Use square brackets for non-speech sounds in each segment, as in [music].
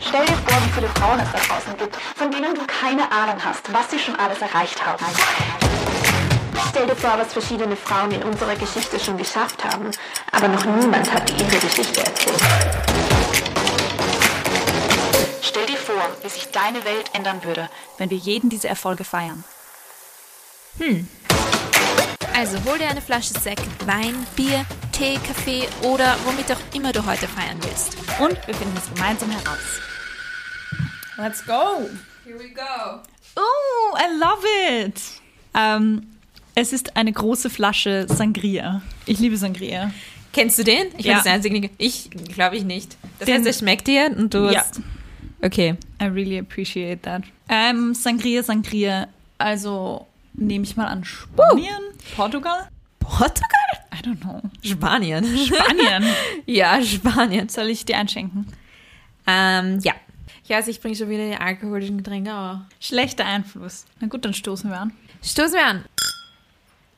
Stell dir vor, wie viele Frauen es da draußen gibt, von denen du keine Ahnung hast, was sie schon alles erreicht haben. Stell dir vor, was verschiedene Frauen in unserer Geschichte schon geschafft haben, aber noch niemand hat ihre Geschichte erzählt. Stell dir vor, wie sich deine Welt ändern würde, wenn wir jeden diese Erfolge feiern. Also hol dir eine Flasche Sekt, Wein, Bier, Tee, Kaffee oder womit auch immer du heute feiern willst. Und wir finden es gemeinsam heraus. Let's go! Here we go. Oh, I love it! Ähm, es ist eine große Flasche Sangria. Ich liebe Sangria. Kennst du den? Ich Ja. ja. das einzige. Ich glaube ich nicht. Das Den- heißt, er schmeckt dir und du Ja. hast. Okay. I really appreciate that. Ähm, Sangria, Sangria. Also nehme ich mal an Spanien, Portugal? Portugal? I don't know. Spanien. Spanien. [laughs] ja, Spanien. Soll ich dir einschenken? Ähm, ja. Ich weiß, ich bringe schon wieder die alkoholischen Getränke, aber. Schlechter Einfluss. Na gut, dann stoßen wir an. Stoßen wir an.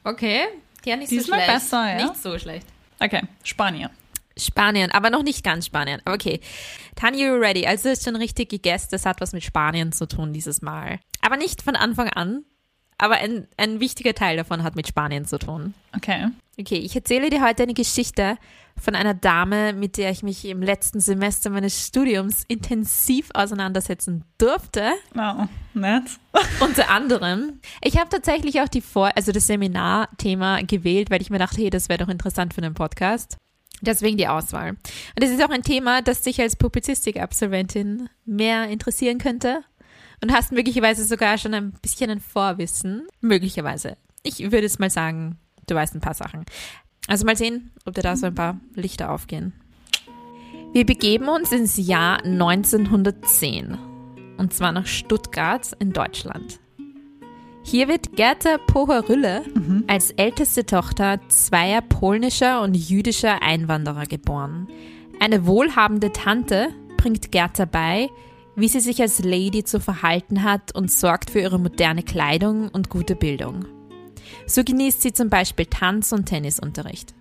Okay. Ja, nicht Diesmal so schlecht. besser, ja? Nicht so schlecht. Okay, Spanien. Spanien, aber noch nicht ganz Spanien. Aber okay. Tanya, you ready? Also ist schon richtig gegessen. Das hat was mit Spanien zu tun dieses Mal. Aber nicht von Anfang an. Aber ein, ein wichtiger Teil davon hat mit Spanien zu tun. Okay. Okay, ich erzähle dir heute eine Geschichte von einer Dame, mit der ich mich im letzten Semester meines Studiums intensiv auseinandersetzen durfte. Wow, nett. [laughs] Unter anderem. Ich habe tatsächlich auch die Vor also das Seminarthema gewählt, weil ich mir dachte, hey, das wäre doch interessant für einen Podcast. Deswegen die Auswahl. Und es ist auch ein Thema, das dich als Publizistik-Absolventin mehr interessieren könnte. Und hast möglicherweise sogar schon ein bisschen ein Vorwissen. Möglicherweise. Ich würde jetzt mal sagen, du weißt ein paar Sachen. Also mal sehen, ob dir da so ein paar Lichter aufgehen. Wir begeben uns ins Jahr 1910 und zwar nach Stuttgart in Deutschland. Hier wird Gerda Pocherülle als älteste Tochter zweier polnischer und jüdischer Einwanderer geboren. Eine wohlhabende Tante bringt Gerda bei, wie sie sich als Lady zu verhalten hat und sorgt für ihre moderne Kleidung und gute Bildung. So genießt sie zum Beispiel Tanz- und Tennisunterricht.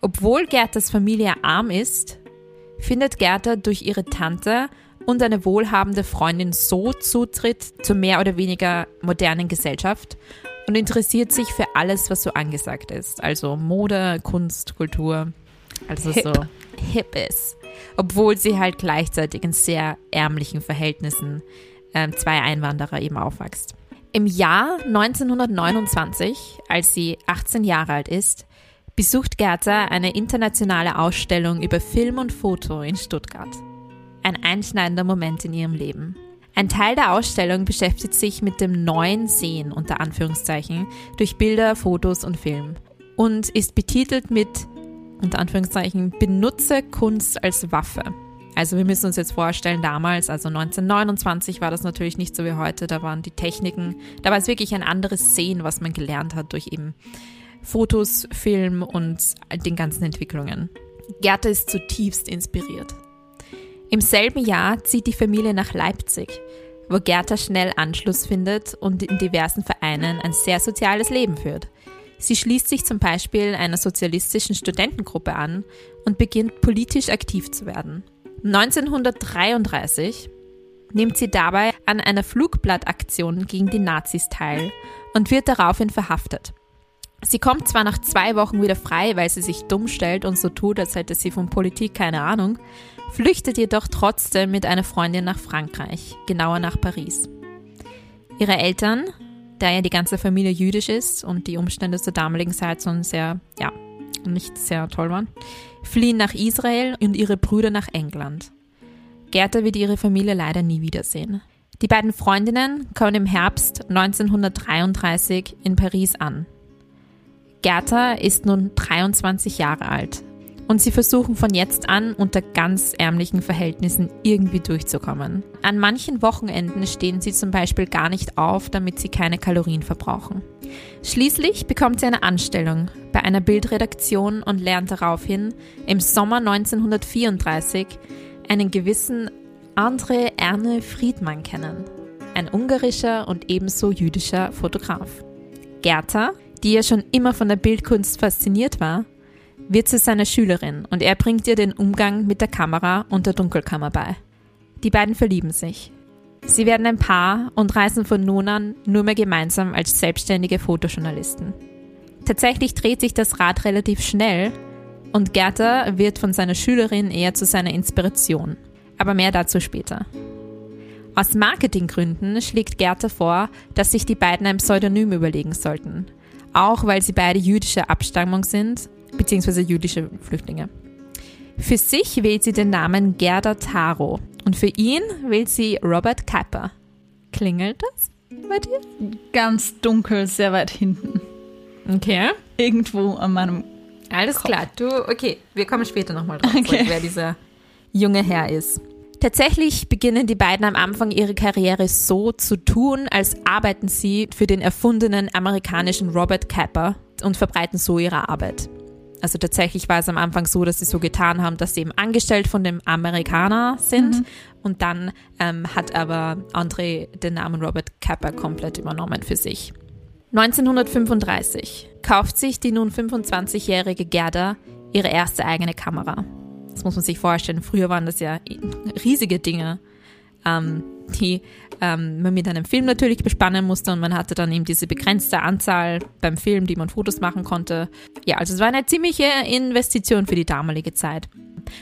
Obwohl Gerdas Familie arm ist, findet Gerda durch ihre Tante und eine wohlhabende Freundin so Zutritt zur mehr oder weniger modernen Gesellschaft und interessiert sich für alles, was so angesagt ist. Also Mode, Kunst, Kultur, also Hip. so hip ist. Obwohl sie halt gleichzeitig in sehr ärmlichen Verhältnissen ähm, zwei Einwanderer eben aufwächst. Im Jahr 1929, als sie 18 Jahre alt ist, besucht Gerda eine internationale Ausstellung über Film und Foto in Stuttgart. Ein einschneidender Moment in ihrem Leben. Ein Teil der Ausstellung beschäftigt sich mit dem neuen Sehen unter Anführungszeichen durch Bilder, Fotos und Film und ist betitelt mit unter Anführungszeichen benutze Kunst als Waffe. Also wir müssen uns jetzt vorstellen, damals, also 1929 war das natürlich nicht so wie heute, da waren die Techniken, da war es wirklich ein anderes Sehen, was man gelernt hat durch eben Fotos, Film und den ganzen Entwicklungen. Gerda ist zutiefst inspiriert. Im selben Jahr zieht die Familie nach Leipzig, wo Gerda schnell Anschluss findet und in diversen Vereinen ein sehr soziales Leben führt. Sie schließt sich zum Beispiel einer sozialistischen Studentengruppe an und beginnt politisch aktiv zu werden. 1933 nimmt sie dabei an einer Flugblattaktion gegen die Nazis teil und wird daraufhin verhaftet. Sie kommt zwar nach zwei Wochen wieder frei, weil sie sich dumm stellt und so tut, als hätte sie von Politik keine Ahnung, flüchtet jedoch trotzdem mit einer Freundin nach Frankreich, genauer nach Paris. Ihre Eltern, da ja die ganze Familie jüdisch ist und die Umstände zur damaligen Zeit schon sehr, ja, nicht sehr toll waren, fliehen nach Israel und ihre Brüder nach England. Gerda wird ihre Familie leider nie wiedersehen. Die beiden Freundinnen kommen im Herbst 1933 in Paris an. Gerda ist nun 23 Jahre alt und sie versuchen von jetzt an unter ganz ärmlichen Verhältnissen irgendwie durchzukommen. An manchen Wochenenden stehen sie zum Beispiel gar nicht auf, damit sie keine Kalorien verbrauchen. Schließlich bekommt sie eine Anstellung bei einer Bildredaktion und lernt daraufhin im Sommer 1934 einen gewissen André Erne Friedmann kennen, ein ungarischer und ebenso jüdischer Fotograf. Gerda, die ja schon immer von der Bildkunst fasziniert war, wird zu seiner Schülerin und er bringt ihr den Umgang mit der Kamera und der Dunkelkammer bei. Die beiden verlieben sich. Sie werden ein Paar und reisen von nun an nur mehr gemeinsam als selbstständige Fotojournalisten. Tatsächlich dreht sich das Rad relativ schnell und Gerda wird von seiner Schülerin eher zu seiner Inspiration. Aber mehr dazu später. Aus Marketinggründen schlägt Gerda vor, dass sich die beiden ein Pseudonym überlegen sollten. Auch weil sie beide jüdischer Abstammung sind, beziehungsweise jüdische Flüchtlinge. Für sich wählt sie den Namen Gerda Taro und für ihn wählt sie Robert Kapper. Klingelt das bei dir? Ganz dunkel, sehr weit hinten. Okay. Irgendwo an meinem. Alles Kopf. klar. Du, okay, wir kommen später nochmal drauf, Okay. wer dieser junge Herr ist. Tatsächlich beginnen die beiden am Anfang ihre Karriere so zu tun, als arbeiten sie für den erfundenen amerikanischen Robert Kapper und verbreiten so ihre Arbeit. Also tatsächlich war es am Anfang so, dass sie so getan haben, dass sie eben angestellt von dem Amerikaner sind und dann ähm, hat aber André den Namen Robert Kapper komplett übernommen für sich. 1935 kauft sich die nun 25-jährige Gerda ihre erste eigene Kamera. Das muss man sich vorstellen. Früher waren das ja riesige Dinge, ähm, die ähm, man mit einem Film natürlich bespannen musste und man hatte dann eben diese begrenzte Anzahl beim Film, die man Fotos machen konnte. Ja, also es war eine ziemliche Investition für die damalige Zeit.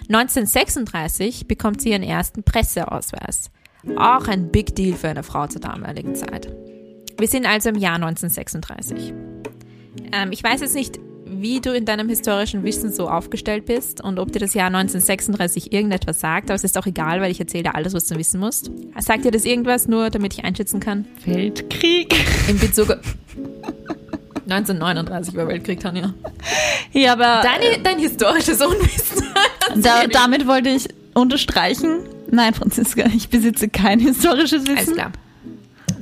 1936 bekommt sie ihren ersten Presseausweis. Auch ein Big Deal für eine Frau zur damaligen Zeit. Wir sind also im Jahr 1936. Ähm, ich weiß jetzt nicht, wie du in deinem historischen Wissen so aufgestellt bist und ob dir das Jahr 1936 irgendetwas sagt, aber es ist auch egal, weil ich erzähle dir alles, was du wissen musst. Sagt dir das irgendwas, nur damit ich einschätzen kann? Weltkrieg. In Bezug 1939 war Weltkrieg, Tanja. Ja, aber Deine, dein historisches Unwissen. [laughs] da, damit wollte ich unterstreichen. Nein, Franziska, ich besitze kein historisches Wissen. Alles klar.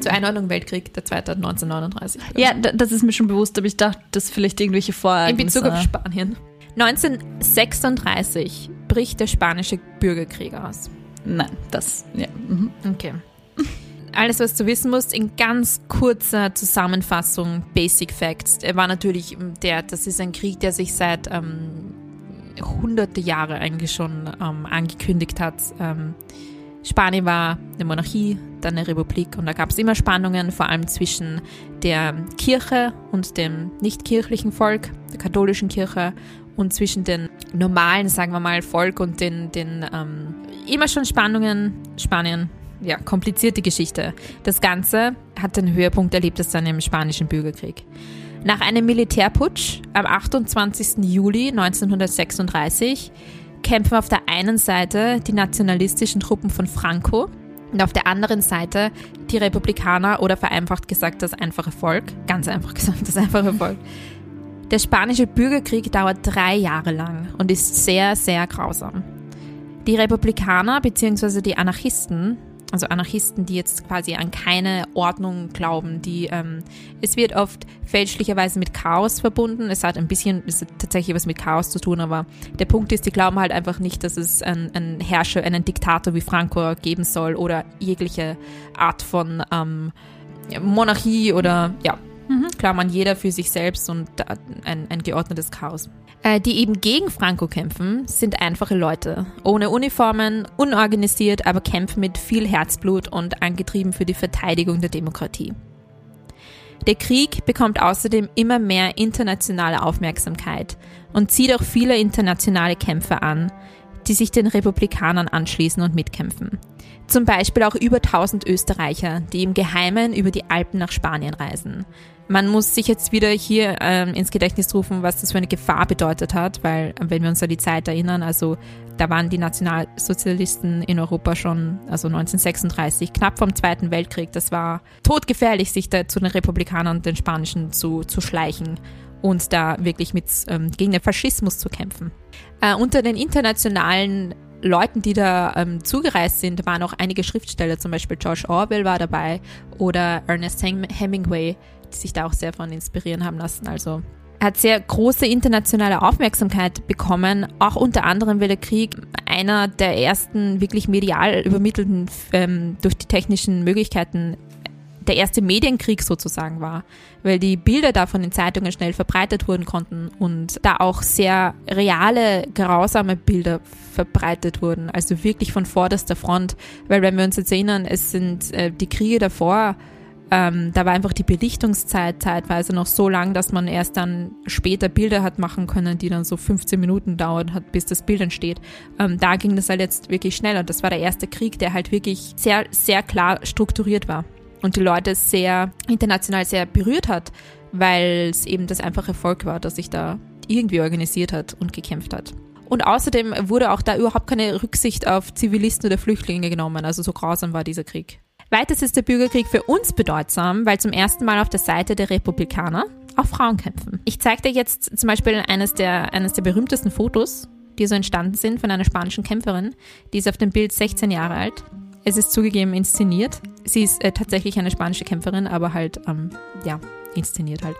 Zur Einordnung Weltkrieg, der zweite hat 1939. Ja, das ist mir schon bewusst, aber ich dachte, dass vielleicht irgendwelche In Vorereignisse... Bezug auf Spanien. 1936 bricht der spanische Bürgerkrieg aus. Nein, das, ja. Mhm. Okay. Alles, was du wissen musst, in ganz kurzer Zusammenfassung, Basic Facts. Er war natürlich der, das ist ein Krieg, der sich seit ähm, hunderte Jahre eigentlich schon ähm, angekündigt hat. Ähm, Spanien war eine Monarchie, dann eine Republik und da gab es immer Spannungen, vor allem zwischen der Kirche und dem nicht-kirchlichen Volk, der katholischen Kirche und zwischen den normalen, sagen wir mal, Volk und den, den ähm, immer schon Spannungen, Spanien, ja, komplizierte Geschichte. Das Ganze hat den Höhepunkt erlebt es dann im Spanischen Bürgerkrieg. Nach einem Militärputsch am 28. Juli 1936 kämpfen auf der einen Seite die nationalistischen Truppen von Franco und auf der anderen Seite die Republikaner oder vereinfacht gesagt das einfache Volk. Ganz einfach [laughs] gesagt das einfache Volk. Der spanische Bürgerkrieg dauert drei Jahre lang und ist sehr, sehr grausam. Die Republikaner bzw. die Anarchisten, also Anarchisten, die jetzt quasi an keine Ordnung glauben, die ähm, es wird oft fälschlicherweise mit Chaos verbunden. Es hat ein bisschen es hat tatsächlich was mit Chaos zu tun, aber der Punkt ist, die glauben halt einfach nicht, dass es einen, einen Herrscher, einen Diktator wie Franco geben soll oder jegliche Art von ähm, Monarchie oder ja, klammern jeder für sich selbst und ein, ein geordnetes Chaos. Äh, die eben gegen Franco kämpfen, sind einfache Leute. Ohne Uniformen, unorganisiert, aber kämpfen mit viel Herzblut und angetrieben für die Verteidigung der Demokratie. Der Krieg bekommt außerdem immer mehr internationale Aufmerksamkeit und zieht auch viele internationale Kämpfer an, die sich den Republikanern anschließen und mitkämpfen. Zum Beispiel auch über 1000 Österreicher, die im Geheimen über die Alpen nach Spanien reisen. Man muss sich jetzt wieder hier ähm, ins Gedächtnis rufen, was das für eine Gefahr bedeutet hat, weil wenn wir uns an die Zeit erinnern, also da waren die Nationalsozialisten in Europa schon, also 1936, knapp vom Zweiten Weltkrieg. Das war todgefährlich, sich da zu den Republikanern und den Spanischen zu, zu schleichen und da wirklich mit ähm, gegen den Faschismus zu kämpfen. Äh, unter den internationalen Leuten, die da ähm, zugereist sind, waren auch einige Schriftsteller, zum Beispiel George Orwell war dabei oder Ernest Hem Hemingway, die sich da auch sehr von inspirieren haben lassen. Also er hat sehr große internationale Aufmerksamkeit bekommen, auch unter anderem, weil der Krieg einer der ersten wirklich medial übermittelten ähm, durch die technischen Möglichkeiten der erste Medienkrieg sozusagen war, weil die Bilder davon in Zeitungen schnell verbreitet wurden konnten und da auch sehr reale, grausame Bilder verbreitet wurden, also wirklich von vorderster Front, weil wenn wir uns jetzt erinnern, es sind äh, die Kriege davor, ähm, da war einfach die Belichtungszeit zeitweise noch so lang, dass man erst dann später Bilder hat machen können, die dann so 15 Minuten dauern hat, bis das Bild entsteht. Ähm, da ging das halt jetzt wirklich schneller. Das war der erste Krieg, der halt wirklich sehr, sehr klar strukturiert war und die Leute sehr international sehr berührt hat, weil es eben das einfache Volk war, das sich da irgendwie organisiert hat und gekämpft hat. Und außerdem wurde auch da überhaupt keine Rücksicht auf Zivilisten oder Flüchtlinge genommen. Also so grausam war dieser Krieg. Weiters ist der Bürgerkrieg für uns bedeutsam, weil zum ersten Mal auf der Seite der Republikaner auch Frauen kämpfen. Ich zeige dir jetzt zum Beispiel eines der, eines der berühmtesten Fotos, die so entstanden sind von einer spanischen Kämpferin. Die ist auf dem Bild 16 Jahre alt. Es ist zugegeben inszeniert. Sie ist äh, tatsächlich eine spanische Kämpferin, aber halt, ähm, ja, inszeniert halt.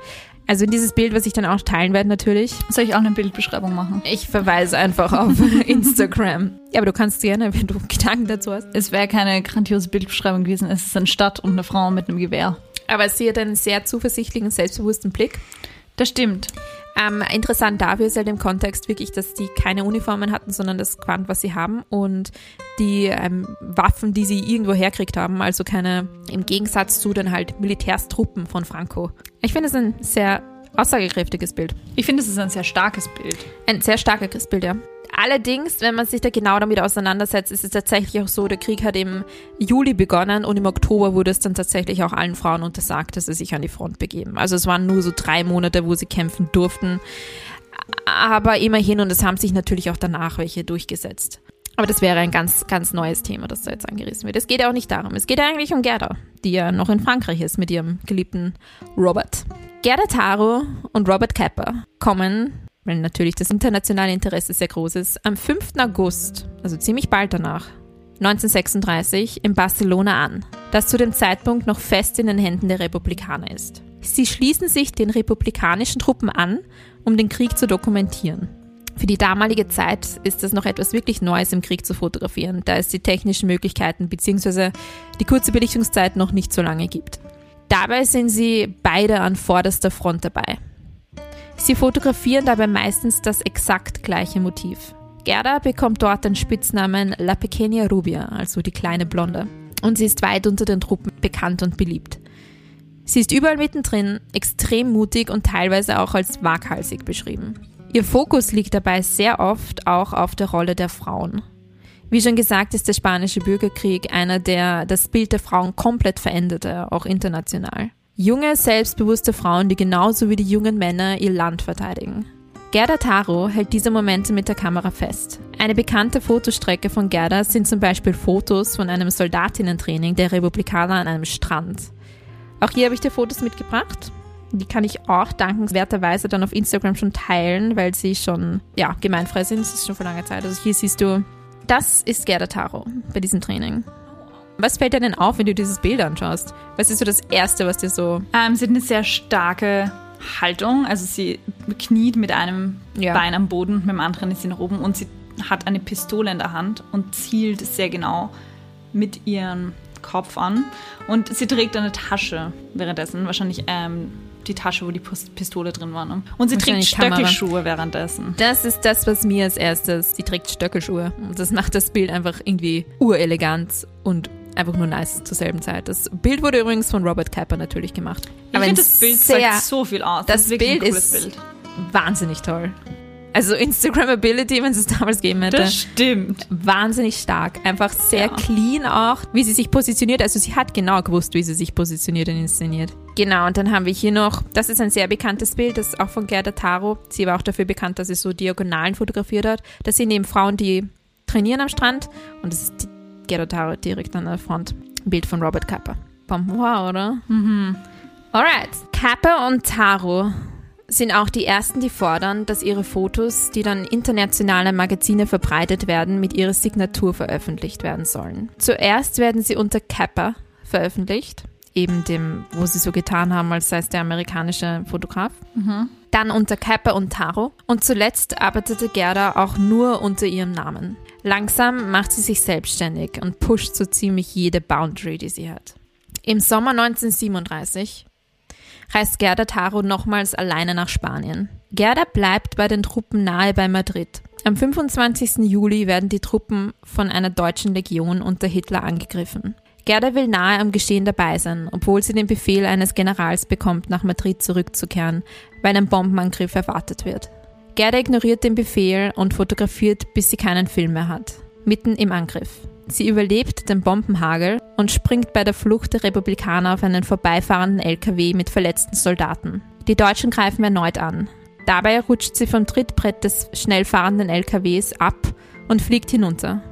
Also dieses Bild, was ich dann auch teilen werde natürlich. Soll ich auch eine Bildbeschreibung machen? Ich verweise einfach auf [laughs] Instagram. Ja, aber du kannst gerne, wenn du Gedanken dazu hast. Es wäre keine grandiose Bildbeschreibung gewesen. Es ist eine Stadt und eine Frau mit einem Gewehr. Aber sie hat einen sehr zuversichtlichen, selbstbewussten Blick. Das stimmt. Ähm, interessant dafür ist halt im Kontext wirklich, dass die keine Uniformen hatten, sondern das Quant, was sie haben und die ähm, Waffen, die sie irgendwo herkriegt haben, also keine, im Gegensatz zu den halt Militärstruppen von Franco. Ich finde es ein sehr aussagekräftiges Bild. Ich finde, es ist ein sehr starkes Bild. Ein sehr starkes Bild, ja. Allerdings, wenn man sich da genau damit auseinandersetzt, ist es tatsächlich auch so, der Krieg hat im Juli begonnen und im Oktober wurde es dann tatsächlich auch allen Frauen untersagt, dass sie sich an die Front begeben. Also es waren nur so drei Monate, wo sie kämpfen durften. Aber immerhin, und es haben sich natürlich auch danach welche durchgesetzt. Aber das wäre ein ganz, ganz neues Thema, das da jetzt angerissen wird. Es geht ja auch nicht darum. Es geht ja eigentlich um Gerda, die ja noch in Frankreich ist mit ihrem geliebten Robert. Gerda Taro und Robert Kapper kommen weil natürlich das internationale Interesse sehr groß ist, am 5. August, also ziemlich bald danach, 1936 in Barcelona an, das zu dem Zeitpunkt noch fest in den Händen der Republikaner ist. Sie schließen sich den republikanischen Truppen an, um den Krieg zu dokumentieren. Für die damalige Zeit ist das noch etwas wirklich Neues im Krieg zu fotografieren, da es die technischen Möglichkeiten bzw. die kurze Belichtungszeit noch nicht so lange gibt. Dabei sind sie beide an vorderster Front dabei. Sie fotografieren dabei meistens das exakt gleiche Motiv. Gerda bekommt dort den Spitznamen La Pequeña Rubia, also die kleine Blonde. Und sie ist weit unter den Truppen bekannt und beliebt. Sie ist überall mittendrin, extrem mutig und teilweise auch als waghalsig beschrieben. Ihr Fokus liegt dabei sehr oft auch auf der Rolle der Frauen. Wie schon gesagt, ist der spanische Bürgerkrieg einer, der das Bild der Frauen komplett veränderte, auch international. Junge, selbstbewusste Frauen, die genauso wie die jungen Männer ihr Land verteidigen. Gerda Taro hält diese Momente mit der Kamera fest. Eine bekannte Fotostrecke von Gerda sind zum Beispiel Fotos von einem Soldatinnentraining der Republikaner an einem Strand. Auch hier habe ich dir Fotos mitgebracht. Die kann ich auch dankenswerterweise dann auf Instagram schon teilen, weil sie schon, ja, gemeinfrei sind. Das ist schon vor langer Zeit. Also hier siehst du, das ist Gerda Taro bei diesem Training. Was fällt dir denn auf, wenn du dieses Bild anschaust? Was ist so das Erste, was dir so... Ähm, sie hat eine sehr starke Haltung. Also sie kniet mit einem ja. Bein am Boden, mit dem anderen ist sie nach oben und sie hat eine Pistole in der Hand und zielt sehr genau mit ihrem Kopf an. Und sie trägt eine Tasche währenddessen, wahrscheinlich ähm, die Tasche, wo die Pistole drin war. Ne? Und sie trägt Stöckelschuhe währenddessen. Das ist das, was mir als erstes. Sie trägt Stöckelschuhe. Und das macht das Bild einfach irgendwie urelegant und einfach nur nice zur selben Zeit. Das Bild wurde übrigens von Robert Kapper natürlich gemacht. Ich finde, das Bild sehr, sagt so viel aus. Das, das Bild ist Bild. wahnsinnig toll. Also Instagrammability, wenn es es damals gegeben hätte. Das stimmt. Wahnsinnig stark. Einfach sehr ja. clean auch, wie sie sich positioniert. Also sie hat genau gewusst, wie sie sich positioniert und inszeniert. Genau, und dann haben wir hier noch, das ist ein sehr bekanntes Bild, das ist auch von Gerda Taro. Sie war auch dafür bekannt, dass sie so Diagonalen fotografiert hat. Das sind eben Frauen, die trainieren am Strand und das ist Gerda Taro direkt an der Front. Ein Bild von Robert Kappa. Wow, oder? Mhm. Alright. Kappa und Taro sind auch die ersten, die fordern, dass ihre Fotos, die dann internationale Magazine verbreitet werden, mit ihrer Signatur veröffentlicht werden sollen. Zuerst werden sie unter Kappa veröffentlicht, eben dem, wo sie so getan haben, als sei es der amerikanische Fotograf. Mhm. Dann unter Kappa und Taro. Und zuletzt arbeitete Gerda auch nur unter ihrem Namen. Langsam macht sie sich selbstständig und pusht so ziemlich jede Boundary, die sie hat. Im Sommer 1937 reist Gerda Taro nochmals alleine nach Spanien. Gerda bleibt bei den Truppen nahe bei Madrid. Am 25. Juli werden die Truppen von einer deutschen Legion unter Hitler angegriffen. Gerda will nahe am Geschehen dabei sein, obwohl sie den Befehl eines Generals bekommt, nach Madrid zurückzukehren, weil ein Bombenangriff erwartet wird. Gerda ignoriert den Befehl und fotografiert, bis sie keinen Film mehr hat. Mitten im Angriff. Sie überlebt den Bombenhagel und springt bei der Flucht der Republikaner auf einen vorbeifahrenden LKW mit verletzten Soldaten. Die Deutschen greifen erneut an. Dabei rutscht sie vom Trittbrett des schnell fahrenden LKWs ab und fliegt hinunter.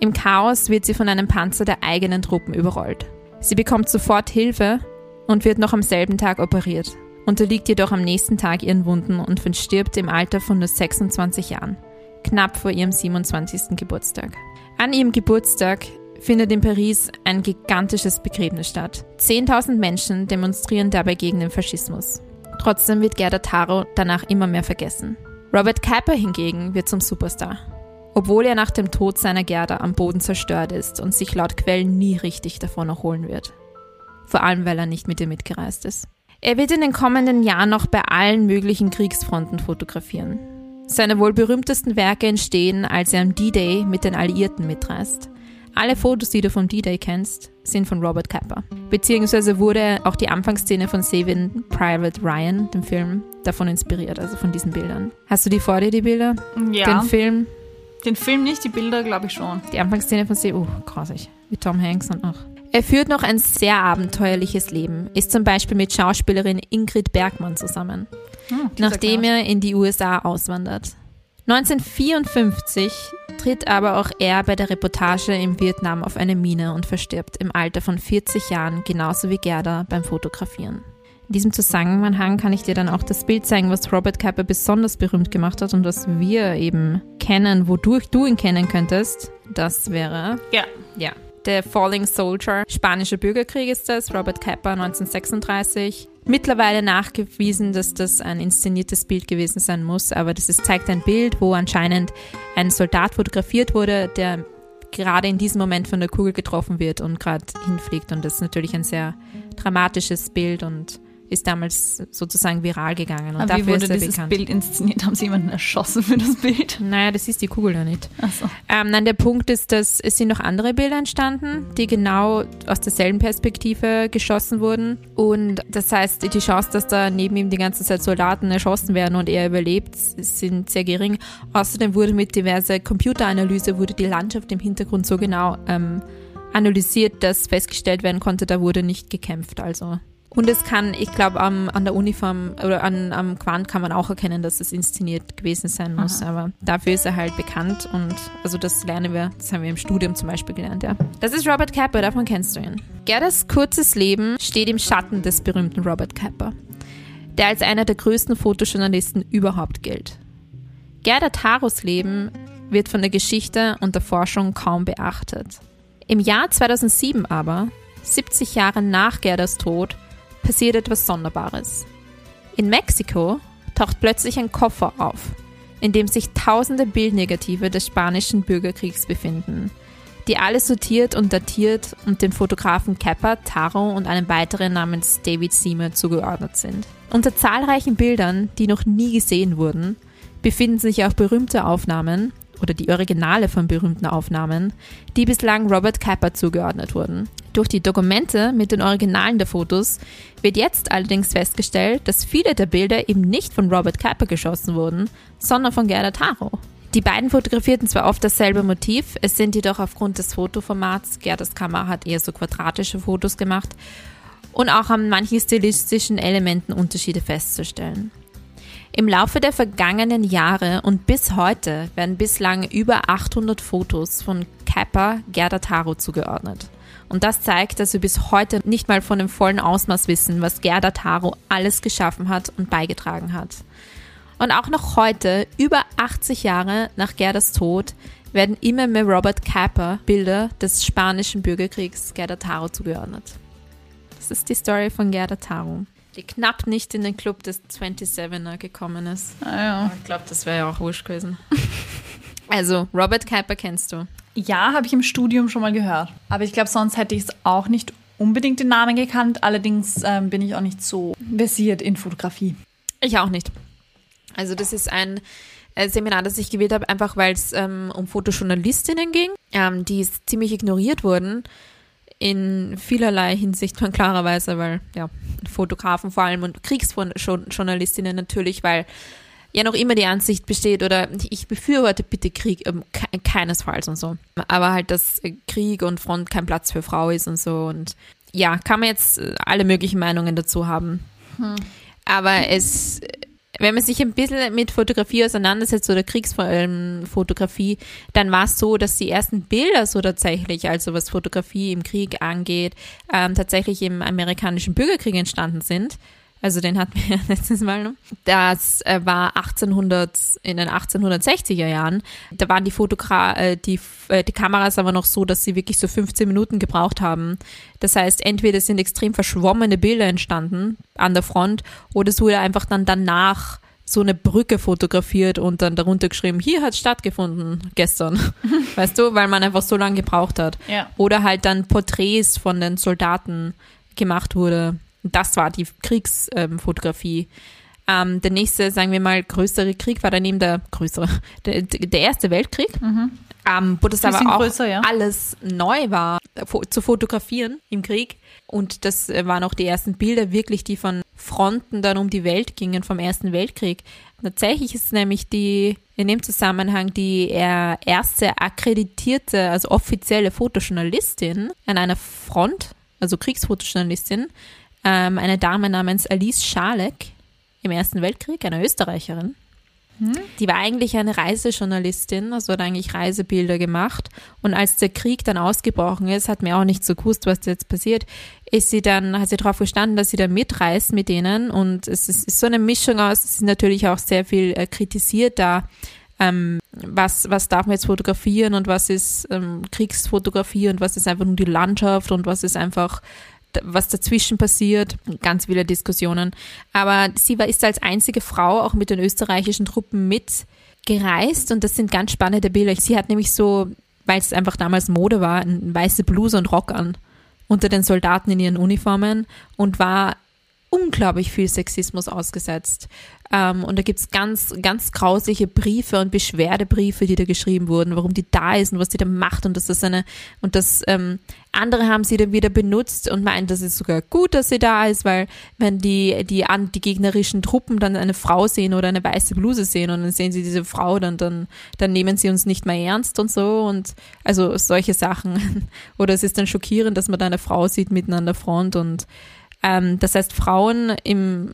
Im Chaos wird sie von einem Panzer der eigenen Truppen überrollt. Sie bekommt sofort Hilfe und wird noch am selben Tag operiert, unterliegt jedoch am nächsten Tag ihren Wunden und verstirbt im Alter von nur 26 Jahren, knapp vor ihrem 27. Geburtstag. An ihrem Geburtstag findet in Paris ein gigantisches Begräbnis statt. 10.000 Menschen demonstrieren dabei gegen den Faschismus. Trotzdem wird Gerda Taro danach immer mehr vergessen. Robert Capa hingegen wird zum Superstar. Obwohl er nach dem Tod seiner Gerda am Boden zerstört ist und sich laut Quellen nie richtig davon erholen wird. Vor allem, weil er nicht mit ihr mitgereist ist. Er wird in den kommenden Jahren noch bei allen möglichen Kriegsfronten fotografieren. Seine wohl berühmtesten Werke entstehen, als er am D-Day mit den Alliierten mitreist. Alle Fotos, die du vom D-Day kennst, sind von Robert Capa. Beziehungsweise wurde auch die Anfangsszene von Saving Private Ryan, dem Film, davon inspiriert, also von diesen Bildern. Hast du die vor dir, die Bilder? Ja. Den Film? Den Film nicht, die Bilder glaube ich schon. Die Anfangsszene von Saving, oh, grausig. Wie Tom Hanks und auch. Er führt noch ein sehr abenteuerliches Leben, ist zum Beispiel mit Schauspielerin Ingrid Bergmann zusammen, hm, nachdem er in die USA auswandert. 1954 tritt aber auch er bei der Reportage in Vietnam auf eine Mine und verstirbt im Alter von 40 Jahren, genauso wie Gerda beim Fotografieren. In diesem Zusammenhang kann ich dir dann auch das Bild zeigen, was Robert Capa besonders berühmt gemacht hat und was wir eben kennen, wodurch du ihn kennen könntest. Das wäre. Ja. Ja. The Falling Soldier, Spanischer Bürgerkrieg ist das, Robert Capa 1936 mittlerweile nachgewiesen, dass das ein inszeniertes Bild gewesen sein muss, aber das ist, zeigt ein Bild, wo anscheinend ein Soldat fotografiert wurde, der gerade in diesem Moment von der Kugel getroffen wird und gerade hinfliegt. Und das ist natürlich ein sehr dramatisches Bild und ist damals sozusagen viral gegangen. Und Aber dafür wie wurde ist er dieses bekannt. Bild inszeniert? Haben Sie jemanden erschossen für das Bild? Naja, das ist die Kugel ja nicht. Ach so. Ähm, nein, der Punkt ist, dass es sind noch andere Bilder entstanden, die genau aus derselben Perspektive geschossen wurden. Und das heißt, die Chance, dass da neben ihm die ganze Zeit Soldaten erschossen werden und er überlebt, sind sehr gering. Außerdem wurde mit diverser Computeranalyse wurde die Landschaft im Hintergrund so genau ähm, analysiert, dass festgestellt werden konnte, da wurde nicht gekämpft. Also und es kann, ich glaube, an der Uniform oder an, am Quant kann man auch erkennen, dass es inszeniert gewesen sein muss. Aha. Aber dafür ist er halt bekannt und also das lernen wir, das haben wir im Studium zum Beispiel gelernt, ja. Das ist Robert Capa, davon kennst du ihn. Gerdas kurzes Leben steht im Schatten des berühmten Robert Capa, der als einer der größten Fotojournalisten überhaupt gilt. Gerda Taros Leben wird von der Geschichte und der Forschung kaum beachtet. Im Jahr 2007 aber, 70 Jahre nach Gerdas Tod, passiert etwas Sonderbares. In Mexiko taucht plötzlich ein Koffer auf, in dem sich tausende Bildnegative des spanischen Bürgerkriegs befinden, die alle sortiert und datiert und den Fotografen Capa, Taro und einem weiteren namens David Seymour zugeordnet sind. Unter zahlreichen Bildern, die noch nie gesehen wurden, befinden sich auch berühmte Aufnahmen oder die Originale von berühmten Aufnahmen, die bislang Robert Capa zugeordnet wurden. Durch die Dokumente mit den Originalen der Fotos wird jetzt allerdings festgestellt, dass viele der Bilder eben nicht von Robert Capa geschossen wurden, sondern von Gerda Taro. Die beiden fotografierten zwar oft dasselbe Motiv, es sind jedoch aufgrund des Fotoformats, Gerdas Kamera hat eher so quadratische Fotos gemacht, und auch an manchen stilistischen Elementen Unterschiede festzustellen. Im Laufe der vergangenen Jahre und bis heute werden bislang über 800 Fotos von Kappa Gerda Taro zugeordnet. Und das zeigt, dass wir bis heute nicht mal von dem vollen Ausmaß wissen, was Gerda Taro alles geschaffen hat und beigetragen hat. Und auch noch heute, über 80 Jahre nach Gerdas Tod, werden immer mehr Robert Capa Bilder des spanischen Bürgerkriegs Gerda Taro zugeordnet. Das ist die Story von Gerda Taro, die knapp nicht in den Club des 27er gekommen ist. Ah, ja. Ich glaube, das wäre ja auch wurscht gewesen. [laughs] Also, Robert Capa kennst du. Ja, habe ich im Studium schon mal gehört. Aber ich glaube, sonst hätte ich es auch nicht unbedingt den Namen gekannt, allerdings ähm, bin ich auch nicht so versiert in Fotografie. Ich auch nicht. Also das ist ein äh, Seminar, das ich gewählt habe, einfach weil es ähm, um Fotojournalistinnen ging, ähm, die ziemlich ignoriert wurden in vielerlei Hinsicht von klarerweise, weil ja, Fotografen vor allem und Kriegsjournalistinnen natürlich, weil ja noch immer die Ansicht besteht oder ich befürworte bitte Krieg ähm, keinesfalls und so. Aber halt, dass Krieg und Front kein Platz für Frau ist und so und ja, kann man jetzt äh, alle möglichen Meinungen dazu haben. Hm. Aber es wenn man sich ein bisschen mit Fotografie auseinandersetzt oder Kriegsfotografie, dann war es so, dass die ersten Bilder so tatsächlich, also was Fotografie im Krieg angeht, ähm, tatsächlich im amerikanischen Bürgerkrieg entstanden sind. Also den hatten wir [laughs] ja letztes Mal noch. Das äh, war 1800, in den 1860er Jahren. Da waren die Fotogra äh, die, äh, die Kameras aber noch so, dass sie wirklich so 15 Minuten gebraucht haben. Das heißt, entweder sind extrem verschwommene Bilder entstanden an der Front oder es wurde einfach dann danach so eine Brücke fotografiert und dann darunter geschrieben, hier hat stattgefunden gestern. [laughs] weißt du, weil man einfach so lange gebraucht hat. Ja. Oder halt dann Porträts von den Soldaten gemacht wurde. Das war die Kriegsfotografie. Ähm, der nächste, sagen wir mal, größere Krieg war dann eben der größere, der, der Erste Weltkrieg. Mhm. Ähm, wo das aber auch größer, ja. alles neu war, zu fotografieren im Krieg. Und das waren auch die ersten Bilder wirklich, die von Fronten dann um die Welt gingen vom Ersten Weltkrieg. Tatsächlich ist nämlich die, in dem Zusammenhang die erste akkreditierte, also offizielle Fotojournalistin an einer Front, also Kriegsfotojournalistin, ähm, eine Dame namens Alice Schalek im Ersten Weltkrieg, eine Österreicherin. Hm? Die war eigentlich eine Reisejournalistin, also hat eigentlich Reisebilder gemacht. Und als der Krieg dann ausgebrochen ist, hat mir auch nicht so gewusst, was jetzt passiert, ist sie dann, hat sie darauf gestanden, dass sie dann mitreist mit denen. Und es ist, ist so eine Mischung aus, es ist natürlich auch sehr viel äh, kritisiert da. Ähm, was, was darf man jetzt fotografieren und was ist ähm, Kriegsfotografie und was ist einfach nur die Landschaft und was ist einfach was dazwischen passiert, ganz viele Diskussionen. Aber sie war, ist als einzige Frau auch mit den österreichischen Truppen mitgereist und das sind ganz spannende Bilder. Sie hat nämlich so, weil es einfach damals Mode war, eine weiße Bluse und Rock an unter den Soldaten in ihren Uniformen und war unglaublich viel Sexismus ausgesetzt. Ähm, und da gibt es ganz, ganz grausliche Briefe und Beschwerdebriefe, die da geschrieben wurden, warum die da ist und was sie da macht und dass das eine, und das, ähm, andere haben sie dann wieder benutzt und meinen, das ist sogar gut, dass sie da ist, weil wenn die, die, an, die gegnerischen Truppen dann eine Frau sehen oder eine weiße Bluse sehen und dann sehen sie diese Frau, dann, dann, dann nehmen sie uns nicht mehr ernst und so und also solche Sachen. [laughs] oder es ist dann schockierend, dass man da eine Frau sieht mitten an der Front und ähm, das heißt, Frauen im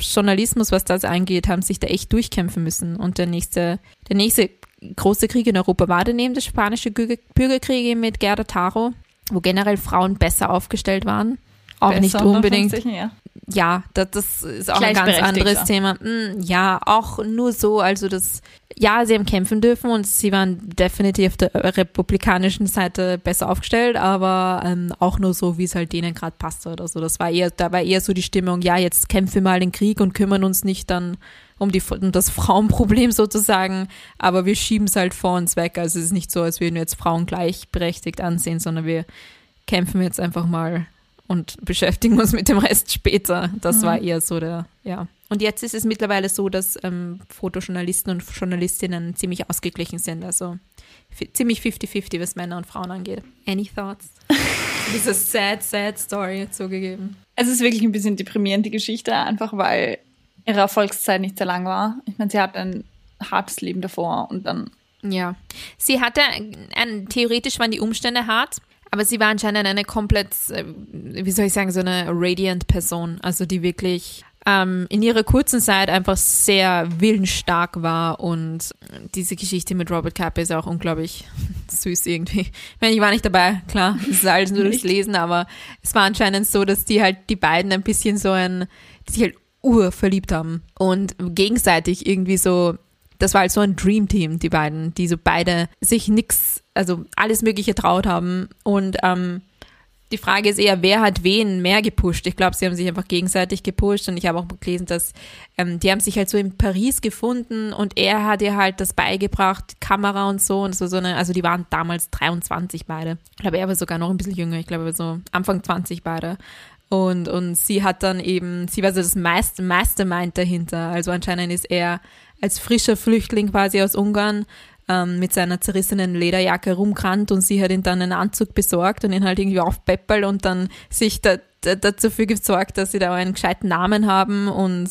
Journalismus, was das angeht, haben sich da echt durchkämpfen müssen. Und der nächste, der nächste große Krieg in Europa war daneben der spanische Bürgerkrieg mit Gerda Taro, wo generell Frauen besser aufgestellt waren. Auch besser nicht unbedingt. Sicher, ja ja, das, das ist auch ein ganz anderes Thema. Hm, ja, auch nur so, also das, ja, sie haben kämpfen dürfen und sie waren definitiv auf der republikanischen Seite besser aufgestellt, aber ähm, auch nur so, wie es halt denen gerade passt oder so. Das war eher, da war eher so die Stimmung, ja, jetzt kämpfen wir mal den Krieg und kümmern uns nicht dann um, die, um das Frauenproblem [laughs] sozusagen, aber wir schieben es halt vor uns weg. Also es ist nicht so, als würden wir jetzt Frauen gleichberechtigt ansehen, sondern wir kämpfen jetzt einfach mal und beschäftigen uns mit dem Rest später. Das mhm. war eher so der, ja. Und jetzt ist es mittlerweile so, dass ähm, Fotojournalisten und Journalistinnen ziemlich ausgeglichen sind. Also ziemlich 50-50, was Männer und Frauen angeht. Any thoughts? [laughs] Diese sad, sad Story zugegeben. Es ist wirklich ein bisschen deprimierend, die Geschichte, einfach weil ihre Erfolgszeit nicht sehr lang war. Ich meine, sie hat ein hartes Leben davor und dann. Ja. Sie hatte, ein, theoretisch waren die Umstände hart. Aber sie war anscheinend eine komplett, äh, wie soll ich sagen, so eine radiant Person, also die wirklich ähm, in ihrer kurzen Zeit einfach sehr willensstark war und diese Geschichte mit Robert Capa ist auch unglaublich [laughs] süß irgendwie. Ich meine, ich war nicht dabei, klar, es ist alles nur [laughs] das Lesen, aber es war anscheinend so, dass die halt die beiden ein bisschen so ein, die sich halt urverliebt haben und gegenseitig irgendwie so das war halt so ein Dream Team, die beiden, die so beide sich nix, also alles Mögliche traut haben und ähm, Die Frage ist eher, wer hat wen mehr gepusht? Ich glaube, sie haben sich einfach gegenseitig gepusht und ich habe auch gelesen, dass ähm, die haben sich halt so in Paris gefunden und er hat ihr halt das beigebracht, Kamera und so und so, so eine, also die waren damals 23 beide. Ich glaube, er war sogar noch ein bisschen jünger, ich glaube so Anfang 20 beide. Und, und sie hat dann eben, sie war so das Mastermind dahinter. Also anscheinend ist er als frischer Flüchtling quasi aus Ungarn ähm, mit seiner zerrissenen Lederjacke rumgerannt und sie hat ihn dann einen Anzug besorgt und ihn halt irgendwie aufpeppelt und dann sich da, da, dafür gesorgt, dass sie da einen gescheiten Namen haben und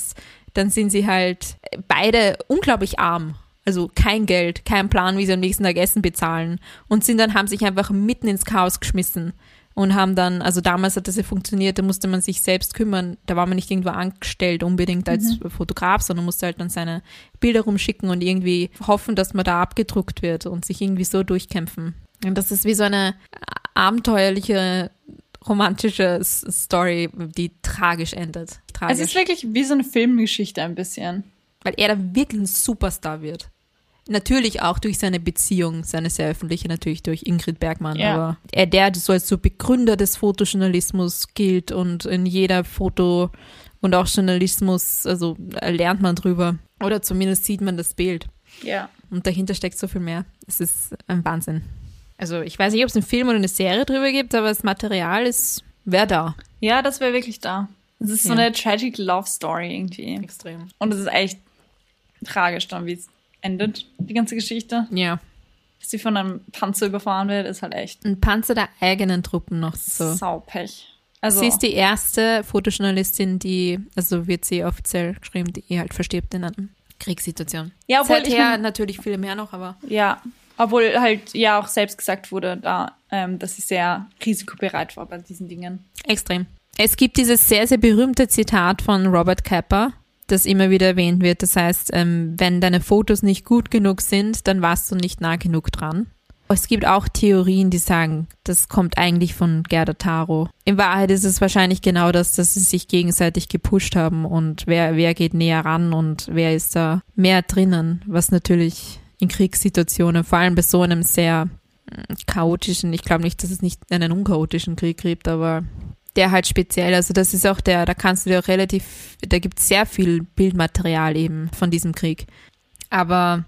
dann sind sie halt beide unglaublich arm. Also kein Geld, kein Plan, wie sie am nächsten Tag Essen bezahlen und sind dann, haben sich einfach mitten ins Chaos geschmissen und haben dann, also damals hat das ja funktioniert, da musste man sich selbst kümmern, da war man nicht irgendwo angestellt unbedingt als mhm. Fotograf, sondern musste halt dann seine Bilder rumschicken und irgendwie hoffen, dass man da abgedruckt wird und sich irgendwie so durchkämpfen. Und das ist wie so eine abenteuerliche romantische Story, die tragisch endet. Tragisch. Es ist wirklich wie so eine Filmgeschichte ein bisschen. Weil er da wirklich ein Superstar wird. Natürlich auch durch seine Beziehung, seine sehr öffentliche, natürlich durch Ingrid Bergmann. Ja. Aber er, der so als so Begründer des Fotojournalismus gilt und in jeder Foto und auch Journalismus, also lernt man drüber. Oder zumindest sieht man das Bild. Ja. Und dahinter steckt so viel mehr. Es ist ein Wahnsinn. Also ich weiß nicht, ob es einen Film oder eine Serie drüber gibt, aber das Material ist, wäre da. Ja, das wäre wirklich da. Es ist so eine tragic Love Story irgendwie. Extrem. Und es ist echt tragisch dann, wie es endet, die ganze Geschichte. Ja. Dass sie von einem Panzer überfahren wird, ist halt echt. Ein Panzer der eigenen Truppen noch so. Saupech. Also, sie ist die erste Fotojournalistin, die, also wird sie offiziell geschrieben, die halt verstirbt in einer Kriegssituation. Ja, obwohl Seither ich mein, natürlich viele mehr noch, aber. Ja, obwohl halt ja auch selbst gesagt wurde, da, ähm, dass sie sehr risikobereit war bei diesen Dingen. Extrem. Es gibt dieses sehr, sehr berühmte Zitat von Robert Kapper, das immer wieder erwähnt wird. Das heißt, ähm, wenn deine Fotos nicht gut genug sind, dann warst du nicht nah genug dran. Es gibt auch Theorien, die sagen, das kommt eigentlich von Gerda Taro. In Wahrheit ist es wahrscheinlich genau das, dass sie sich gegenseitig gepusht haben und wer, wer geht näher ran und wer ist da mehr drinnen, was natürlich in Kriegssituationen, vor allem bei so einem sehr mm, chaotischen, ich glaube nicht, dass es nicht einen unchaotischen Krieg gibt, aber der halt speziell, also das ist auch der, da kannst du dir auch relativ, da gibt es sehr viel Bildmaterial eben von diesem Krieg. Aber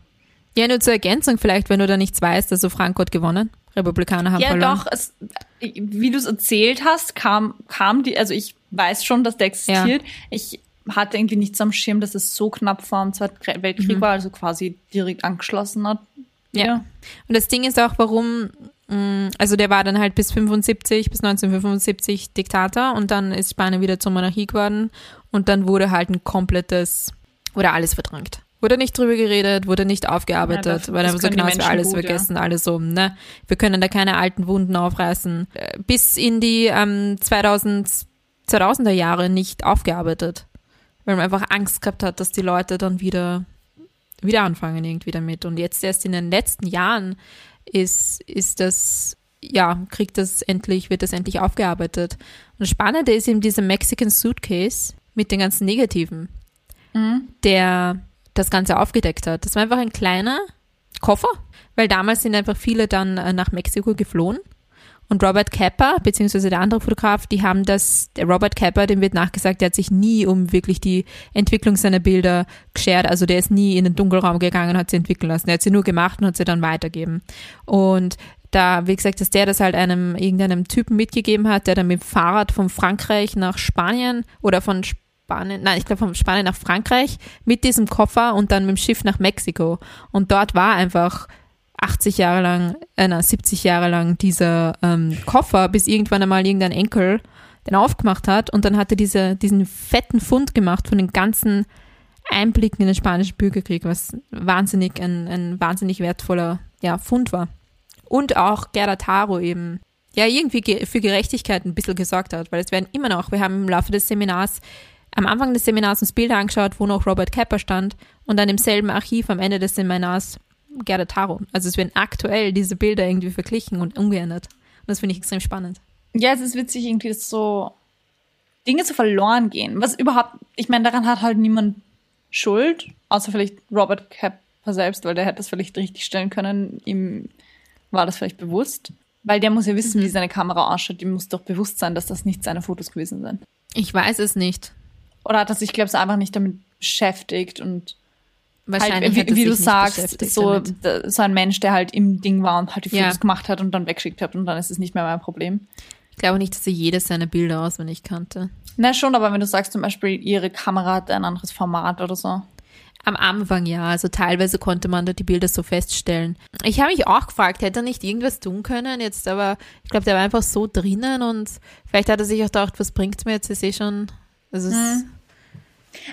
ja, nur zur Ergänzung vielleicht, wenn du da nichts weißt, also Franco hat gewonnen, Republikaner haben ja, verloren. Ja, doch, es, wie du es erzählt hast, kam, kam die, also ich weiß schon, dass der existiert. Ja. Ich hatte irgendwie nichts am Schirm, dass es so knapp vor dem Zweiten Weltkrieg mhm. war, also quasi direkt angeschlossen hat. Ja. ja. Und das Ding ist auch, warum also der war dann halt bis 75, bis 1975 Diktator und dann ist Spanien wieder zur Monarchie geworden und dann wurde halt ein komplettes, wurde alles verdrängt. Wurde nicht drüber geredet, wurde nicht aufgearbeitet, ja, das, weil dann so genau wir alles gut, vergessen, ja. alles so, ne? Wir können da keine alten Wunden aufreißen. Äh, bis in die ähm, 2000, 2000er Jahre nicht aufgearbeitet. Weil man einfach Angst gehabt hat, dass die Leute dann wieder, wieder anfangen irgendwie damit. Und jetzt erst in den letzten Jahren ist, ist das, ja, kriegt das endlich, wird das endlich aufgearbeitet. Und das Spannende ist eben dieser Mexican Suitcase mit den ganzen Negativen, mhm. der das Ganze aufgedeckt hat. Das war einfach ein kleiner Koffer, weil damals sind einfach viele dann äh, nach Mexiko geflohen und Robert Kappa, beziehungsweise der andere Fotograf, die haben das, der Robert Kappa, dem wird nachgesagt, der hat sich nie um wirklich die Entwicklung seiner Bilder geschert. Also der ist nie in den Dunkelraum gegangen und hat sie entwickeln lassen. Er hat sie nur gemacht und hat sie dann weitergeben. Und da, wie gesagt, dass der das halt einem, irgendeinem Typen mitgegeben hat, der dann mit dem Fahrrad von Frankreich nach Spanien oder von Spanien, nein, ich glaube von Spanien nach Frankreich mit diesem Koffer und dann mit dem Schiff nach Mexiko. Und dort war einfach 80 Jahre lang, äh, na, 70 Jahre lang dieser ähm, Koffer, bis irgendwann einmal irgendein Enkel den aufgemacht hat und dann hat er diese, diesen fetten Fund gemacht von den ganzen Einblicken in den spanischen Bürgerkrieg, was wahnsinnig, ein, ein wahnsinnig wertvoller ja, Fund war. Und auch Gerda Taro eben, ja, irgendwie ge für Gerechtigkeit ein bisschen gesorgt hat, weil es werden immer noch, wir haben im Laufe des Seminars, am Anfang des Seminars uns Bilder angeschaut, wo noch Robert Kepper stand und dann im selben Archiv am Ende des Seminars Gerda Taro. Also es werden aktuell diese Bilder irgendwie verglichen und umgeändert. Und das finde ich extrem spannend. Ja, es ist witzig, irgendwie dass so Dinge zu verloren gehen. Was überhaupt, ich meine, daran hat halt niemand Schuld, außer vielleicht Robert Kapper selbst, weil der hätte das vielleicht richtig stellen können. Ihm war das vielleicht bewusst. Weil der muss ja wissen, mhm. wie seine Kamera ausschaut. Dem muss doch bewusst sein, dass das nicht seine Fotos gewesen sind. Ich weiß es nicht. Oder hat er sich, glaube ich, einfach nicht damit beschäftigt und Wahrscheinlich halt, wie, wie du sagst, so, so ein Mensch, der halt im Ding war und halt die Fotos ja. gemacht hat und dann weggeschickt hat und dann ist es nicht mehr mein Problem. Ich glaube nicht, dass sie jedes seiner Bilder auswendig kannte. Na schon, aber wenn du sagst zum Beispiel, ihre Kamera hat ein anderes Format oder so. Am Anfang ja, also teilweise konnte man da die Bilder so feststellen. Ich habe mich auch gefragt, hätte er nicht irgendwas tun können jetzt, aber ich glaube, der war einfach so drinnen und vielleicht hat er sich auch gedacht, was bringt mir jetzt, ich sehe schon, also hm.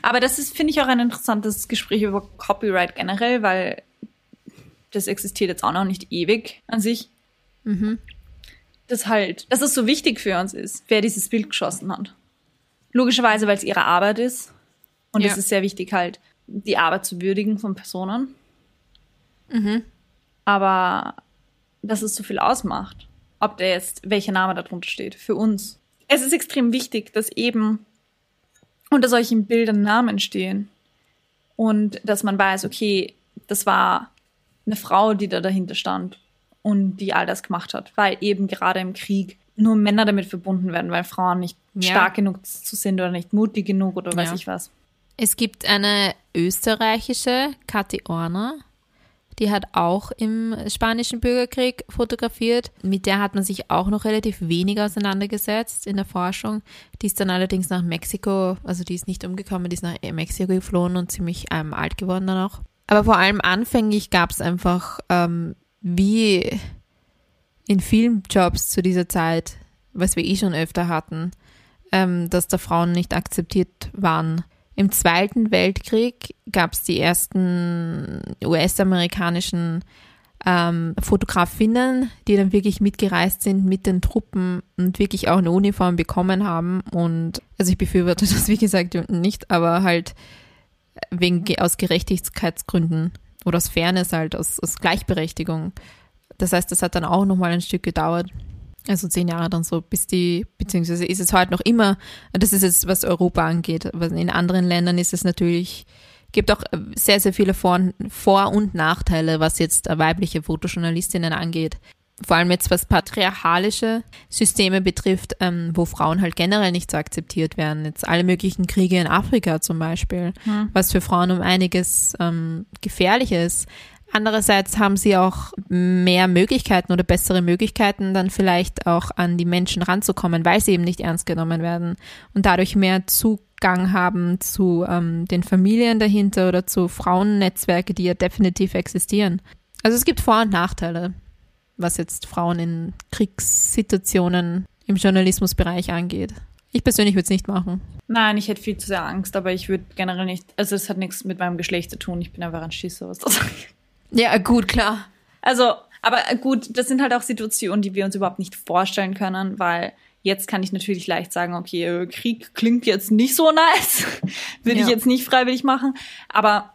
Aber das ist, finde ich, auch ein interessantes Gespräch über Copyright generell, weil das existiert jetzt auch noch nicht ewig an sich. Mhm. Das halt, dass es so wichtig für uns ist, wer dieses Bild geschossen hat. Logischerweise, weil es ihre Arbeit ist. Und ja. es ist sehr wichtig, halt, die Arbeit zu würdigen von Personen. Mhm. Aber dass es so viel ausmacht, ob der jetzt, welcher Name darunter steht, für uns. Es ist extrem wichtig, dass eben unter solchen Bildern Namen stehen. Und dass man weiß, okay, das war eine Frau, die da dahinter stand und die all das gemacht hat, weil eben gerade im Krieg nur Männer damit verbunden werden, weil Frauen nicht ja. stark genug zu sind oder nicht mutig genug oder weiß ja. ich was. Es gibt eine österreichische Kathi Orner, die hat auch im spanischen Bürgerkrieg fotografiert. Mit der hat man sich auch noch relativ wenig auseinandergesetzt in der Forschung. Die ist dann allerdings nach Mexiko, also die ist nicht umgekommen, die ist nach Mexiko geflohen und ziemlich ähm, alt geworden dann auch. Aber vor allem anfänglich gab es einfach, ähm, wie in vielen Jobs zu dieser Zeit, was wir eh schon öfter hatten, ähm, dass da Frauen nicht akzeptiert waren. Im Zweiten Weltkrieg gab es die ersten US-amerikanischen ähm, Fotografinnen, die dann wirklich mitgereist sind mit den Truppen und wirklich auch eine Uniform bekommen haben. Und also ich befürworte [laughs] das, wie gesagt, nicht, aber halt wegen aus Gerechtigkeitsgründen oder aus Fairness halt, aus, aus Gleichberechtigung. Das heißt, das hat dann auch nochmal ein Stück gedauert. Also zehn Jahre dann so, bis die, beziehungsweise ist es heute noch immer, das ist jetzt, was Europa angeht. In anderen Ländern ist es natürlich, gibt auch sehr, sehr viele Vor-, Vor und Nachteile, was jetzt weibliche Fotojournalistinnen angeht. Vor allem jetzt was patriarchalische Systeme betrifft, ähm, wo Frauen halt generell nicht so akzeptiert werden. Jetzt alle möglichen Kriege in Afrika zum Beispiel, hm. was für Frauen um einiges ähm, gefährlicher ist. Andererseits haben sie auch mehr Möglichkeiten oder bessere Möglichkeiten, dann vielleicht auch an die Menschen ranzukommen, weil sie eben nicht ernst genommen werden und dadurch mehr Zugang haben zu ähm, den Familien dahinter oder zu Frauennetzwerke, die ja definitiv existieren. Also es gibt Vor- und Nachteile, was jetzt Frauen in Kriegssituationen im Journalismusbereich angeht. Ich persönlich würde es nicht machen. Nein, ich hätte viel zu sehr Angst, aber ich würde generell nicht, also es hat nichts mit meinem Geschlecht zu tun. Ich bin einfach ein Schisser, was das angeht. Ja, gut, klar. Also, aber gut, das sind halt auch Situationen, die wir uns überhaupt nicht vorstellen können, weil jetzt kann ich natürlich leicht sagen, okay, äh, Krieg klingt jetzt nicht so [laughs] nice, würde ja. ich jetzt nicht freiwillig machen, aber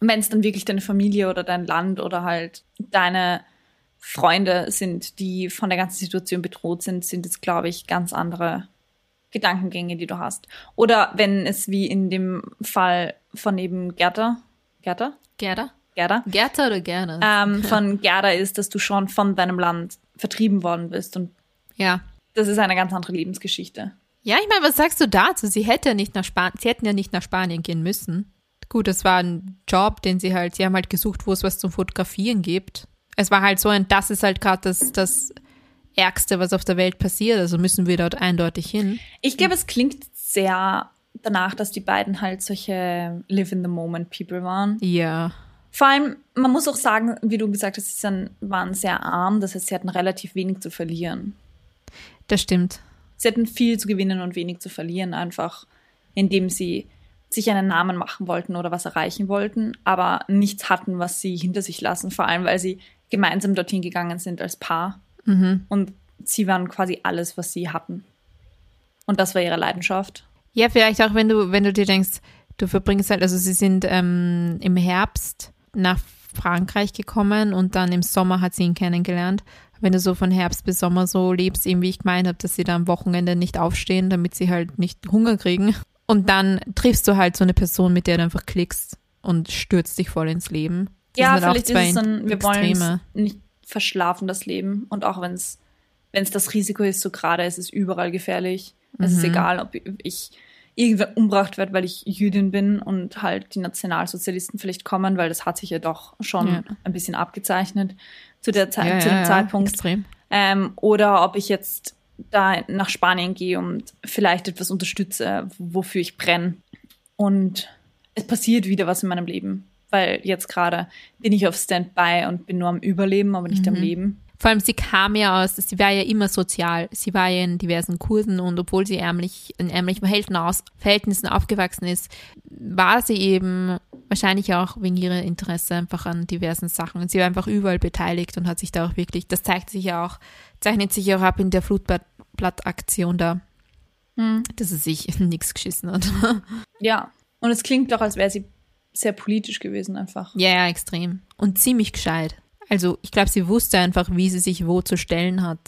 wenn es dann wirklich deine Familie oder dein Land oder halt deine Freunde sind, die von der ganzen Situation bedroht sind, sind es, glaube ich, ganz andere Gedankengänge, die du hast. Oder wenn es wie in dem Fall von eben Gerda, Gerda? Gerda? Gerda. Gerda oder gerne? Ähm, [laughs] von Gerda ist, dass du schon von deinem Land vertrieben worden bist. Und ja. Das ist eine ganz andere Lebensgeschichte. Ja, ich meine, was sagst du dazu? Sie hätte nicht nach Spanien, sie hätten ja nicht nach Spanien gehen müssen. Gut, das war ein Job, den sie halt, sie haben halt gesucht, wo es was zum Fotografieren gibt. Es war halt so ein, das ist halt gerade das, das Ärgste, was auf der Welt passiert. Also müssen wir dort eindeutig hin. Ich glaube, es klingt sehr danach, dass die beiden halt solche Live in the Moment People waren. Ja. Vor allem, man muss auch sagen, wie du gesagt hast, sie waren sehr arm, das heißt, sie hatten relativ wenig zu verlieren. Das stimmt. Sie hatten viel zu gewinnen und wenig zu verlieren, einfach indem sie sich einen Namen machen wollten oder was erreichen wollten, aber nichts hatten, was sie hinter sich lassen, vor allem weil sie gemeinsam dorthin gegangen sind als Paar. Mhm. Und sie waren quasi alles, was sie hatten. Und das war ihre Leidenschaft. Ja, vielleicht auch, wenn du, wenn du dir denkst, du verbringst halt, also sie sind ähm, im Herbst nach Frankreich gekommen und dann im Sommer hat sie ihn kennengelernt. Wenn du so von Herbst bis Sommer so lebst, eben wie ich gemeint habe, dass sie da am Wochenende nicht aufstehen, damit sie halt nicht Hunger kriegen. Und dann triffst du halt so eine Person, mit der du einfach klickst und stürzt dich voll ins Leben. Das ja, vielleicht ist es dann, wir wollen nicht verschlafen das Leben. Und auch wenn es wenn es das Risiko ist, so gerade ist es überall gefährlich. Es ist mhm. egal, ob ich irgendwer umbracht werde, weil ich Jüdin bin und halt die Nationalsozialisten vielleicht kommen, weil das hat sich ja doch schon ja. ein bisschen abgezeichnet zu, der Zeit, ja, zu dem ja, Zeitpunkt. Extrem. Ähm, oder ob ich jetzt da nach Spanien gehe und vielleicht etwas unterstütze, wofür ich brenne. Und es passiert wieder was in meinem Leben, weil jetzt gerade bin ich auf Standby und bin nur am Überleben, aber nicht mhm. am Leben. Vor allem, sie kam ja aus, sie war ja immer sozial. Sie war ja in diversen Kursen und obwohl sie ärmlich, in ärmlichen Verhältnissen aufgewachsen ist, war sie eben wahrscheinlich auch wegen ihrer Interesse einfach an diversen Sachen. Und sie war einfach überall beteiligt und hat sich da auch wirklich, das zeigt sich ja auch, zeichnet sich auch ab in der Flutblattaktion da, hm. dass sie sich [laughs] nichts geschissen hat. Ja, und es klingt doch, als wäre sie sehr politisch gewesen einfach. Ja, ja, extrem. Und ziemlich gescheit. Also ich glaube, sie wusste einfach, wie sie sich wo zu stellen hat.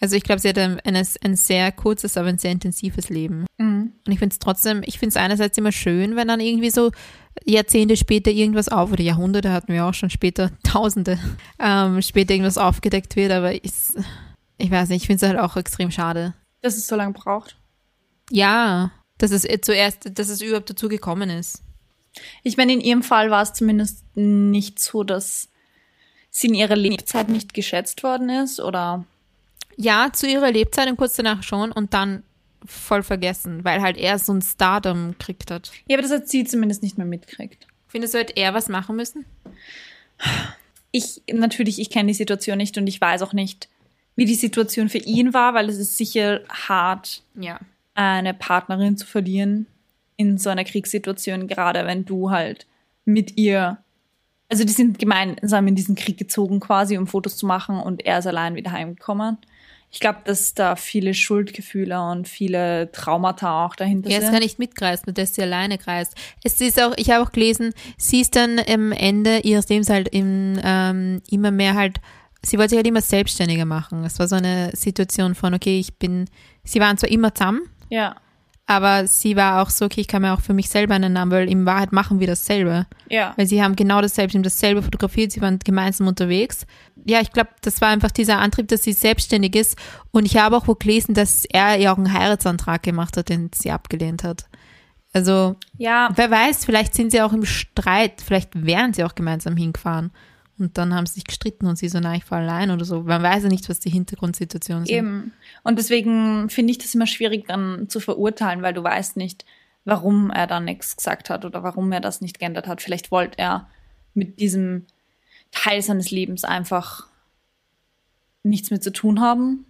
Also ich glaube, sie hatte ein, ein, sehr kurzes, aber ein sehr intensives Leben. Mhm. Und ich finde es trotzdem, ich finde es einerseits immer schön, wenn dann irgendwie so Jahrzehnte später irgendwas auf, oder Jahrhunderte hatten wir auch schon später, [laughs] Tausende, ähm, später irgendwas aufgedeckt wird, aber ich, ich weiß nicht, ich finde es halt auch extrem schade. Dass es so lange braucht. Ja, dass es zuerst, dass es überhaupt dazu gekommen ist. Ich meine, in ihrem Fall war es zumindest nicht so, dass sie in ihrer Lebzeit nicht geschätzt worden ist, oder? Ja, zu ihrer Lebzeit und kurz danach schon und dann voll vergessen, weil halt er so ein Stardom gekriegt hat. Ja, aber das hat sie zumindest nicht mehr mitgekriegt. Findest du, hätte er was machen müssen? Ich, natürlich, ich kenne die Situation nicht und ich weiß auch nicht, wie die Situation für ihn war, weil es ist sicher hart, ja. eine Partnerin zu verlieren in so einer Kriegssituation, gerade wenn du halt mit ihr also die sind gemeinsam in diesen Krieg gezogen quasi, um Fotos zu machen und er ist allein wieder heimgekommen. Ich glaube, dass da viele Schuldgefühle und viele Traumata auch dahinter sind. Er ist gar nicht mitgereist, nur dass sie alleine kreist. Es ist auch, ich habe auch gelesen, sie ist dann am Ende ihres Lebens halt im, ähm, immer mehr halt, sie wollte sich halt immer selbstständiger machen. Es war so eine Situation von, okay, ich bin, sie waren zwar immer zusammen. Ja. Aber sie war auch so, okay, ich kann mir auch für mich selber einen Namen, weil in Wahrheit machen wir dasselbe. Ja. Weil sie haben genau dasselbe, sie haben dasselbe fotografiert, sie waren gemeinsam unterwegs. Ja, ich glaube, das war einfach dieser Antrieb, dass sie selbstständig ist. Und ich habe auch wo gelesen, dass er ihr auch einen Heiratsantrag gemacht hat, den sie abgelehnt hat. Also, ja. wer weiß, vielleicht sind sie auch im Streit, vielleicht wären sie auch gemeinsam hingefahren. Und dann haben sie sich gestritten und sie so, nein, ich fahre allein oder so. Man weiß ja nicht, was die Hintergrundsituation ist. Eben. Und deswegen finde ich das immer schwierig dann zu verurteilen, weil du weißt nicht, warum er da nichts gesagt hat oder warum er das nicht geändert hat. Vielleicht wollte er mit diesem Teil seines Lebens einfach nichts mehr zu tun haben.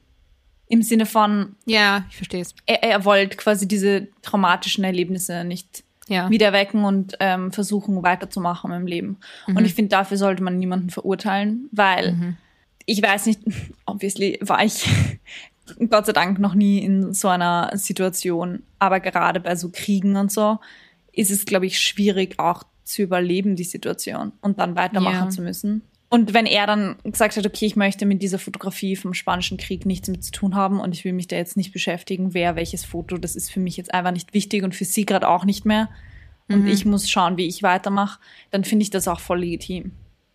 Im Sinne von. Ja, ich verstehe es. Er, er wollte quasi diese traumatischen Erlebnisse nicht ja. wieder wecken und ähm, versuchen weiterzumachen im Leben. Mhm. Und ich finde, dafür sollte man niemanden verurteilen, weil mhm. ich weiß nicht, [laughs] obviously war ich [laughs] Gott sei Dank noch nie in so einer Situation, aber gerade bei so Kriegen und so ist es, glaube ich, schwierig auch zu überleben, die Situation und dann weitermachen ja. zu müssen. Und wenn er dann gesagt hat, okay, ich möchte mit dieser Fotografie vom Spanischen Krieg nichts mit zu tun haben und ich will mich da jetzt nicht beschäftigen, wer welches Foto, das ist für mich jetzt einfach nicht wichtig und für sie gerade auch nicht mehr. Und mhm. ich muss schauen, wie ich weitermache, dann finde ich das auch voll legitim.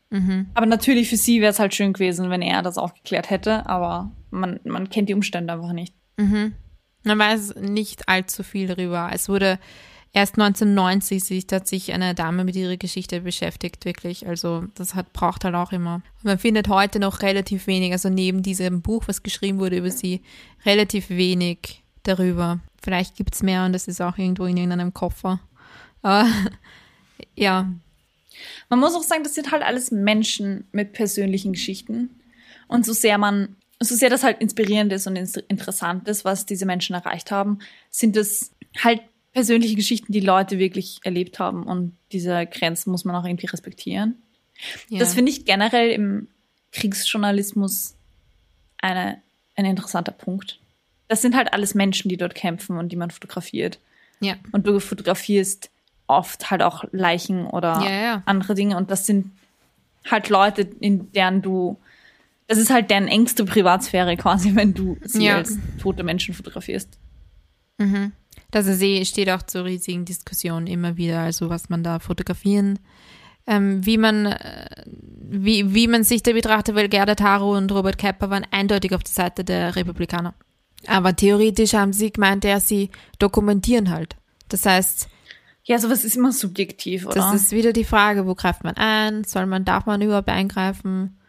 Mhm. Aber natürlich für sie wäre es halt schön gewesen, wenn er das auch geklärt hätte, aber man, man kennt die Umstände einfach nicht. Mhm. Man weiß nicht allzu viel darüber. Es wurde Erst 1990 hat sich eine Dame mit ihrer Geschichte beschäftigt, wirklich. Also das hat, braucht halt auch immer. Man findet heute noch relativ wenig, also neben diesem Buch, was geschrieben wurde über sie, relativ wenig darüber. Vielleicht gibt es mehr und das ist auch irgendwo in irgendeinem Koffer. Aber [laughs] ja. Man muss auch sagen, das sind halt alles Menschen mit persönlichen Geschichten. Und so sehr man, so sehr das halt inspirierend ist und interessant ist, was diese Menschen erreicht haben, sind es halt persönliche Geschichten, die Leute wirklich erlebt haben. Und diese Grenzen muss man auch irgendwie respektieren. Ja. Das finde ich generell im Kriegsjournalismus eine, ein interessanter Punkt. Das sind halt alles Menschen, die dort kämpfen und die man fotografiert. Ja. Und du fotografierst oft halt auch Leichen oder ja, ja. andere Dinge. Und das sind halt Leute, in deren du, das ist halt deren engste Privatsphäre quasi, [laughs] wenn du sie als tote Menschen fotografierst. Mhm. Das See steht auch zur riesigen Diskussion immer wieder, also was man da fotografieren ähm, wie man äh, wie, wie man sich da betrachtet, weil Gerda Taro und Robert Kepper waren eindeutig auf der Seite der Republikaner. Aber theoretisch haben sie gemeint, ja, sie dokumentieren halt. Das heißt, ja, sowas ist immer subjektiv, oder? Das ist wieder die Frage, wo greift man ein? Soll man, darf man überhaupt eingreifen?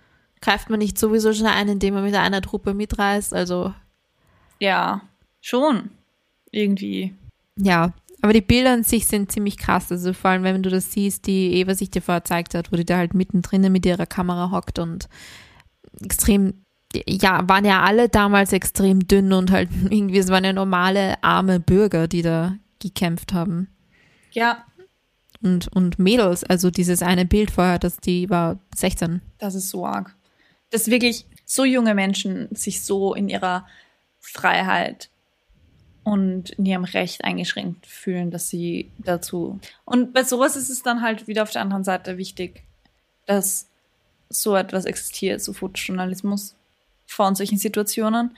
Greift man nicht sowieso schon ein, indem man mit einer Truppe mitreist? Also. Ja, schon. Irgendwie. Ja, aber die Bilder an sich sind ziemlich krass. Also vor allem, wenn du das siehst, die Eva sich dir vorher gezeigt hat, wo die da halt mittendrin mit ihrer Kamera hockt und extrem, ja, waren ja alle damals extrem dünn und halt [laughs] irgendwie, es waren ja normale, arme Bürger, die da gekämpft haben. Ja. Und, und Mädels, also dieses eine Bild vorher, das die war 16. Das ist so arg. Dass wirklich so junge Menschen sich so in ihrer Freiheit und in ihrem Recht eingeschränkt fühlen, dass sie dazu. Und bei sowas ist es dann halt wieder auf der anderen Seite wichtig, dass so etwas existiert, so Fotojournalismus vor solchen Situationen,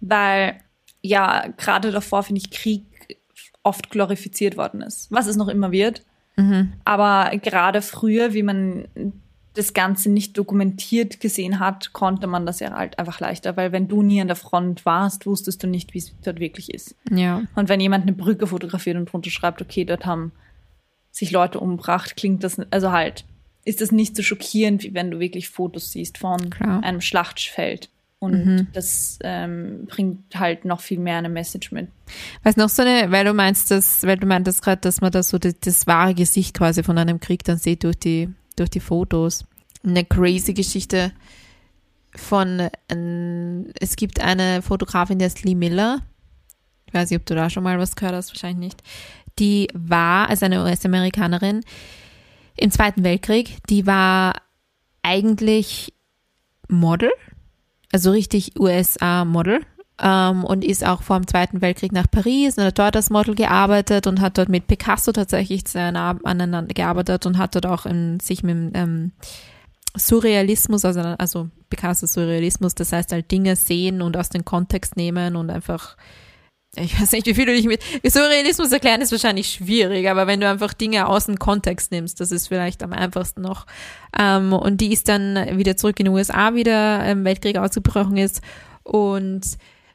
weil ja, gerade davor finde ich Krieg oft glorifiziert worden ist, was es noch immer wird. Mhm. Aber gerade früher, wie man das Ganze nicht dokumentiert gesehen hat, konnte man das ja halt einfach leichter, weil wenn du nie an der Front warst, wusstest du nicht, wie es dort wirklich ist. Ja. Und wenn jemand eine Brücke fotografiert und drunter schreibt, okay, dort haben sich Leute umgebracht, klingt das, also halt, ist das nicht so schockierend, wie wenn du wirklich Fotos siehst von Klar. einem Schlachtfeld. Und mhm. das ähm, bringt halt noch viel mehr eine Message mit. Was noch so eine, weil du meinst, dass, weil du meintest gerade, dass man da so das, das wahre Gesicht quasi von einem Krieg dann sieht durch die, durch die Fotos. Eine crazy Geschichte von, äh, es gibt eine Fotografin, die ist Lee Miller. Ich weiß nicht, ob du da schon mal was gehört hast, wahrscheinlich nicht. Die war, also eine US-Amerikanerin, im Zweiten Weltkrieg, die war eigentlich Model also richtig USA-Model ähm, und ist auch vor dem Zweiten Weltkrieg nach Paris und hat dort als Model gearbeitet und hat dort mit Picasso tatsächlich aneinander gearbeitet und hat dort auch in, sich mit ähm, Surrealismus, also, also Picasso Surrealismus, das heißt halt Dinge sehen und aus dem Kontext nehmen und einfach ich weiß nicht, wie viel du dich mit Surrealismus erklären ist wahrscheinlich schwierig, aber wenn du einfach Dinge aus dem Kontext nimmst, das ist vielleicht am einfachsten noch. Ähm, und die ist dann wieder zurück in den USA, wieder im Weltkrieg ausgebrochen ist und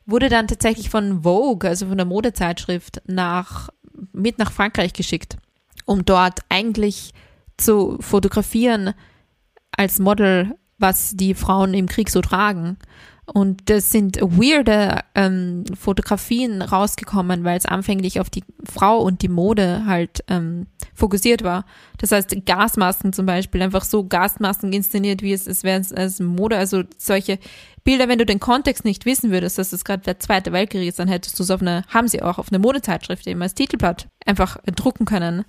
wurde dann tatsächlich von Vogue, also von der Modezeitschrift, nach, mit nach Frankreich geschickt, um dort eigentlich zu fotografieren als Model, was die Frauen im Krieg so tragen. Und das sind weirde ähm, Fotografien rausgekommen, weil es anfänglich auf die Frau und die Mode halt ähm, fokussiert war. Das heißt, Gasmasken zum Beispiel, einfach so Gasmasken inszeniert, wie es, es wäre als Mode, also solche Bilder, wenn du den Kontext nicht wissen würdest, dass es gerade der Zweite Weltkrieg ist, dann hättest du es auf eine, haben sie auch auf eine Modezeitschrift eben als Titelblatt einfach drucken können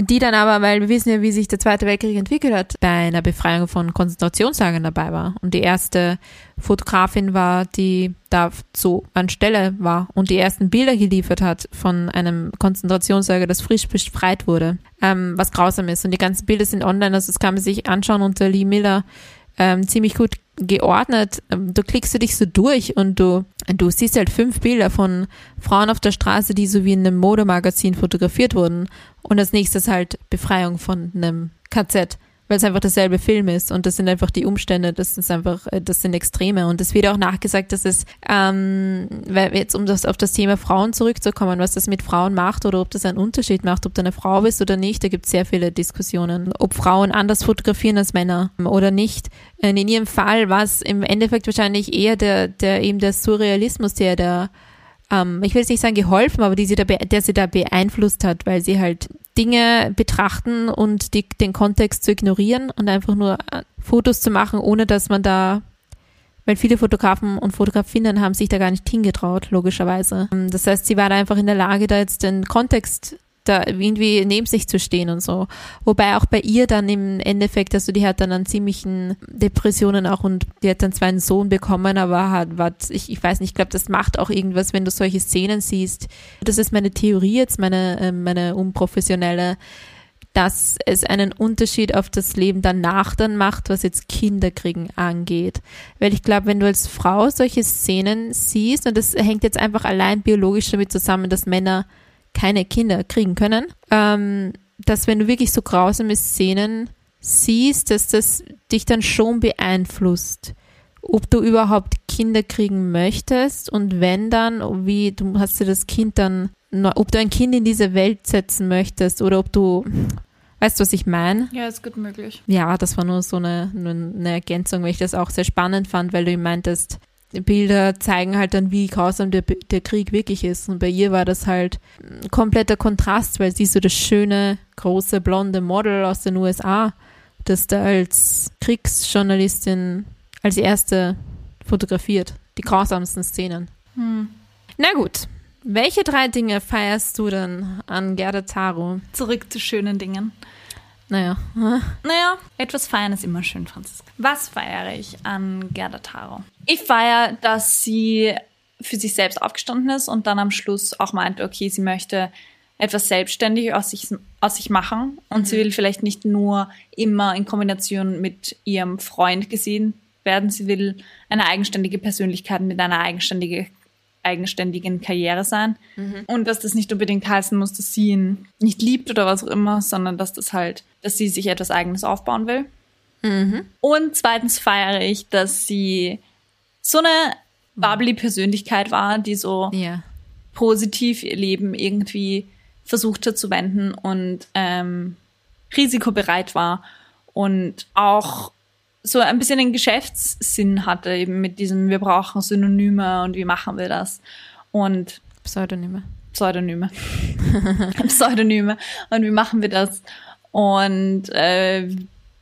die dann aber, weil wir wissen ja, wie sich der Zweite Weltkrieg entwickelt hat, bei einer Befreiung von Konzentrationslagern dabei war. Und die erste Fotografin war, die da so an Stelle war und die ersten Bilder geliefert hat von einem Konzentrationslager, das frisch befreit wurde, ähm, was grausam ist. Und die ganzen Bilder sind online, also das kann man sich anschauen unter Lee Miller ähm, ziemlich gut geordnet. Ähm, du klickst du dich so durch und du, du siehst halt fünf Bilder von Frauen auf der Straße, die so wie in einem Modemagazin fotografiert wurden. Und als nächstes halt Befreiung von einem KZ weil es einfach derselbe Film ist und das sind einfach die Umstände, das ist einfach, äh, das sind Extreme und es wird auch nachgesagt, dass es, ähm, weil jetzt um das auf das Thema Frauen zurückzukommen, was das mit Frauen macht oder ob das einen Unterschied macht, ob du eine Frau bist oder nicht, da gibt es sehr viele Diskussionen, ob Frauen anders fotografieren als Männer oder nicht. Und in ihrem Fall war es im Endeffekt wahrscheinlich eher der, der eben der Surrealismus, der der ähm, ich will jetzt nicht sagen geholfen, aber die sie da, der sie da beeinflusst hat, weil sie halt Dinge betrachten und die, den Kontext zu ignorieren und einfach nur äh, Fotos zu machen, ohne dass man da, weil viele Fotografen und Fotografinnen haben sich da gar nicht hingetraut, logischerweise. Ähm, das heißt, sie war da einfach in der Lage, da jetzt den Kontext da irgendwie neben sich zu stehen und so. Wobei auch bei ihr dann im Endeffekt, also die hat dann an ziemlichen Depressionen auch und die hat dann zwar einen Sohn bekommen, aber hat, was, ich, ich weiß nicht, ich glaube, das macht auch irgendwas, wenn du solche Szenen siehst. Das ist meine Theorie jetzt, meine, äh, meine unprofessionelle, dass es einen Unterschied auf das Leben danach dann macht, was jetzt Kinderkriegen angeht. Weil ich glaube, wenn du als Frau solche Szenen siehst, und das hängt jetzt einfach allein biologisch damit zusammen, dass Männer keine Kinder kriegen können, ähm, dass wenn du wirklich so grausame Szenen siehst, dass das dich dann schon beeinflusst, ob du überhaupt Kinder kriegen möchtest und wenn dann, wie du hast du das Kind dann, ob du ein Kind in diese Welt setzen möchtest oder ob du, weißt du, was ich meine? Ja, ist gut möglich. Ja, das war nur so eine, eine Ergänzung, weil ich das auch sehr spannend fand, weil du meintest, Bilder zeigen halt dann, wie grausam der, der Krieg wirklich ist. Und bei ihr war das halt ein kompletter Kontrast, weil sie so das schöne, große, blonde Model aus den USA, das da als Kriegsjournalistin als erste fotografiert. Die grausamsten Szenen. Hm. Na gut. Welche drei Dinge feierst du denn an Gerda Taro? Zurück zu schönen Dingen. Naja. [laughs] Naja, etwas feiern ist immer schön, Franziska. Was feiere ich an Gerda Taro? Ich feiere, dass sie für sich selbst aufgestanden ist und dann am Schluss auch meinte, okay, sie möchte etwas selbstständig aus sich, aus sich machen und mhm. sie will vielleicht nicht nur immer in Kombination mit ihrem Freund gesehen werden, sie will eine eigenständige Persönlichkeit mit einer eigenständigen eigenständigen Karriere sein. Mhm. Und dass das nicht unbedingt heißen muss, dass sie ihn nicht liebt oder was auch immer, sondern dass das halt, dass sie sich etwas Eigenes aufbauen will. Mhm. Und zweitens feiere ich, dass sie so eine bubbly Persönlichkeit war, die so ja. positiv ihr Leben irgendwie versucht hat zu wenden und ähm, risikobereit war und auch so ein bisschen den Geschäftssinn hatte, eben mit diesem, wir brauchen Synonyme und wie machen wir das? Und Pseudonyme. Pseudonyme. [laughs] Pseudonyme. Und wie machen wir das? Und äh,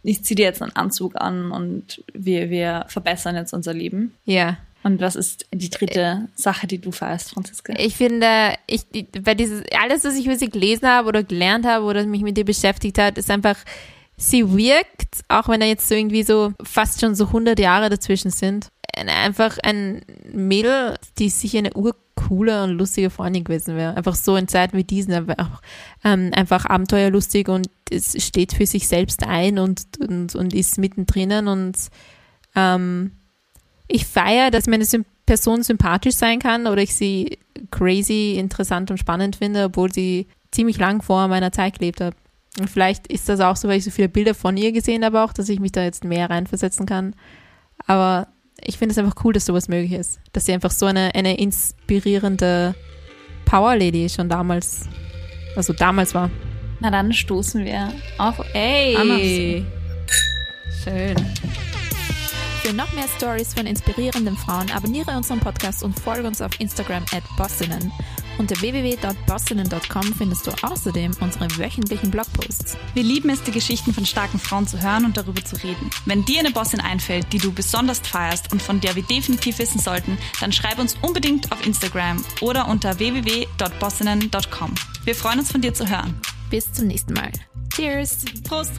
ich ziehe dir jetzt einen Anzug an und wir, wir verbessern jetzt unser Leben. Ja. Und was ist die dritte Sache, die du feierst, Franziska? Ich finde, ich, bei dieses, alles, was ich über sie gelesen habe oder gelernt habe oder mich mit ihr beschäftigt hat, ist einfach, sie wirkt, auch wenn da jetzt so irgendwie so fast schon so 100 Jahre dazwischen sind, einfach ein Mädel, die sicher eine urcoole und lustige Freundin gewesen wäre. Einfach so in Zeiten wie diesen, einfach, ähm, einfach abenteuerlustig und es steht für sich selbst ein und, und, und ist mittendrin und ähm, ich feiere, dass meine Person sympathisch sein kann oder ich sie crazy, interessant und spannend finde, obwohl sie ziemlich lang vor meiner Zeit gelebt hat. Und vielleicht ist das auch so, weil ich so viele Bilder von ihr gesehen habe, auch, dass ich mich da jetzt mehr reinversetzen kann. Aber ich finde es einfach cool, dass sowas möglich ist. Dass sie einfach so eine, eine inspirierende Power Lady schon damals, also damals war. Na dann stoßen wir auf. Ey! Schön. Für noch mehr Stories von inspirierenden Frauen abonniere unseren Podcast und folge uns auf Instagram at Bossinnen. Unter www.bossinnen.com findest du außerdem unsere wöchentlichen Blogposts. Wir lieben es, die Geschichten von starken Frauen zu hören und darüber zu reden. Wenn dir eine Bossin einfällt, die du besonders feierst und von der wir definitiv wissen sollten, dann schreib uns unbedingt auf Instagram oder unter www.bossinnen.com. Wir freuen uns von dir zu hören. Bis zum nächsten Mal. Cheers. Prost.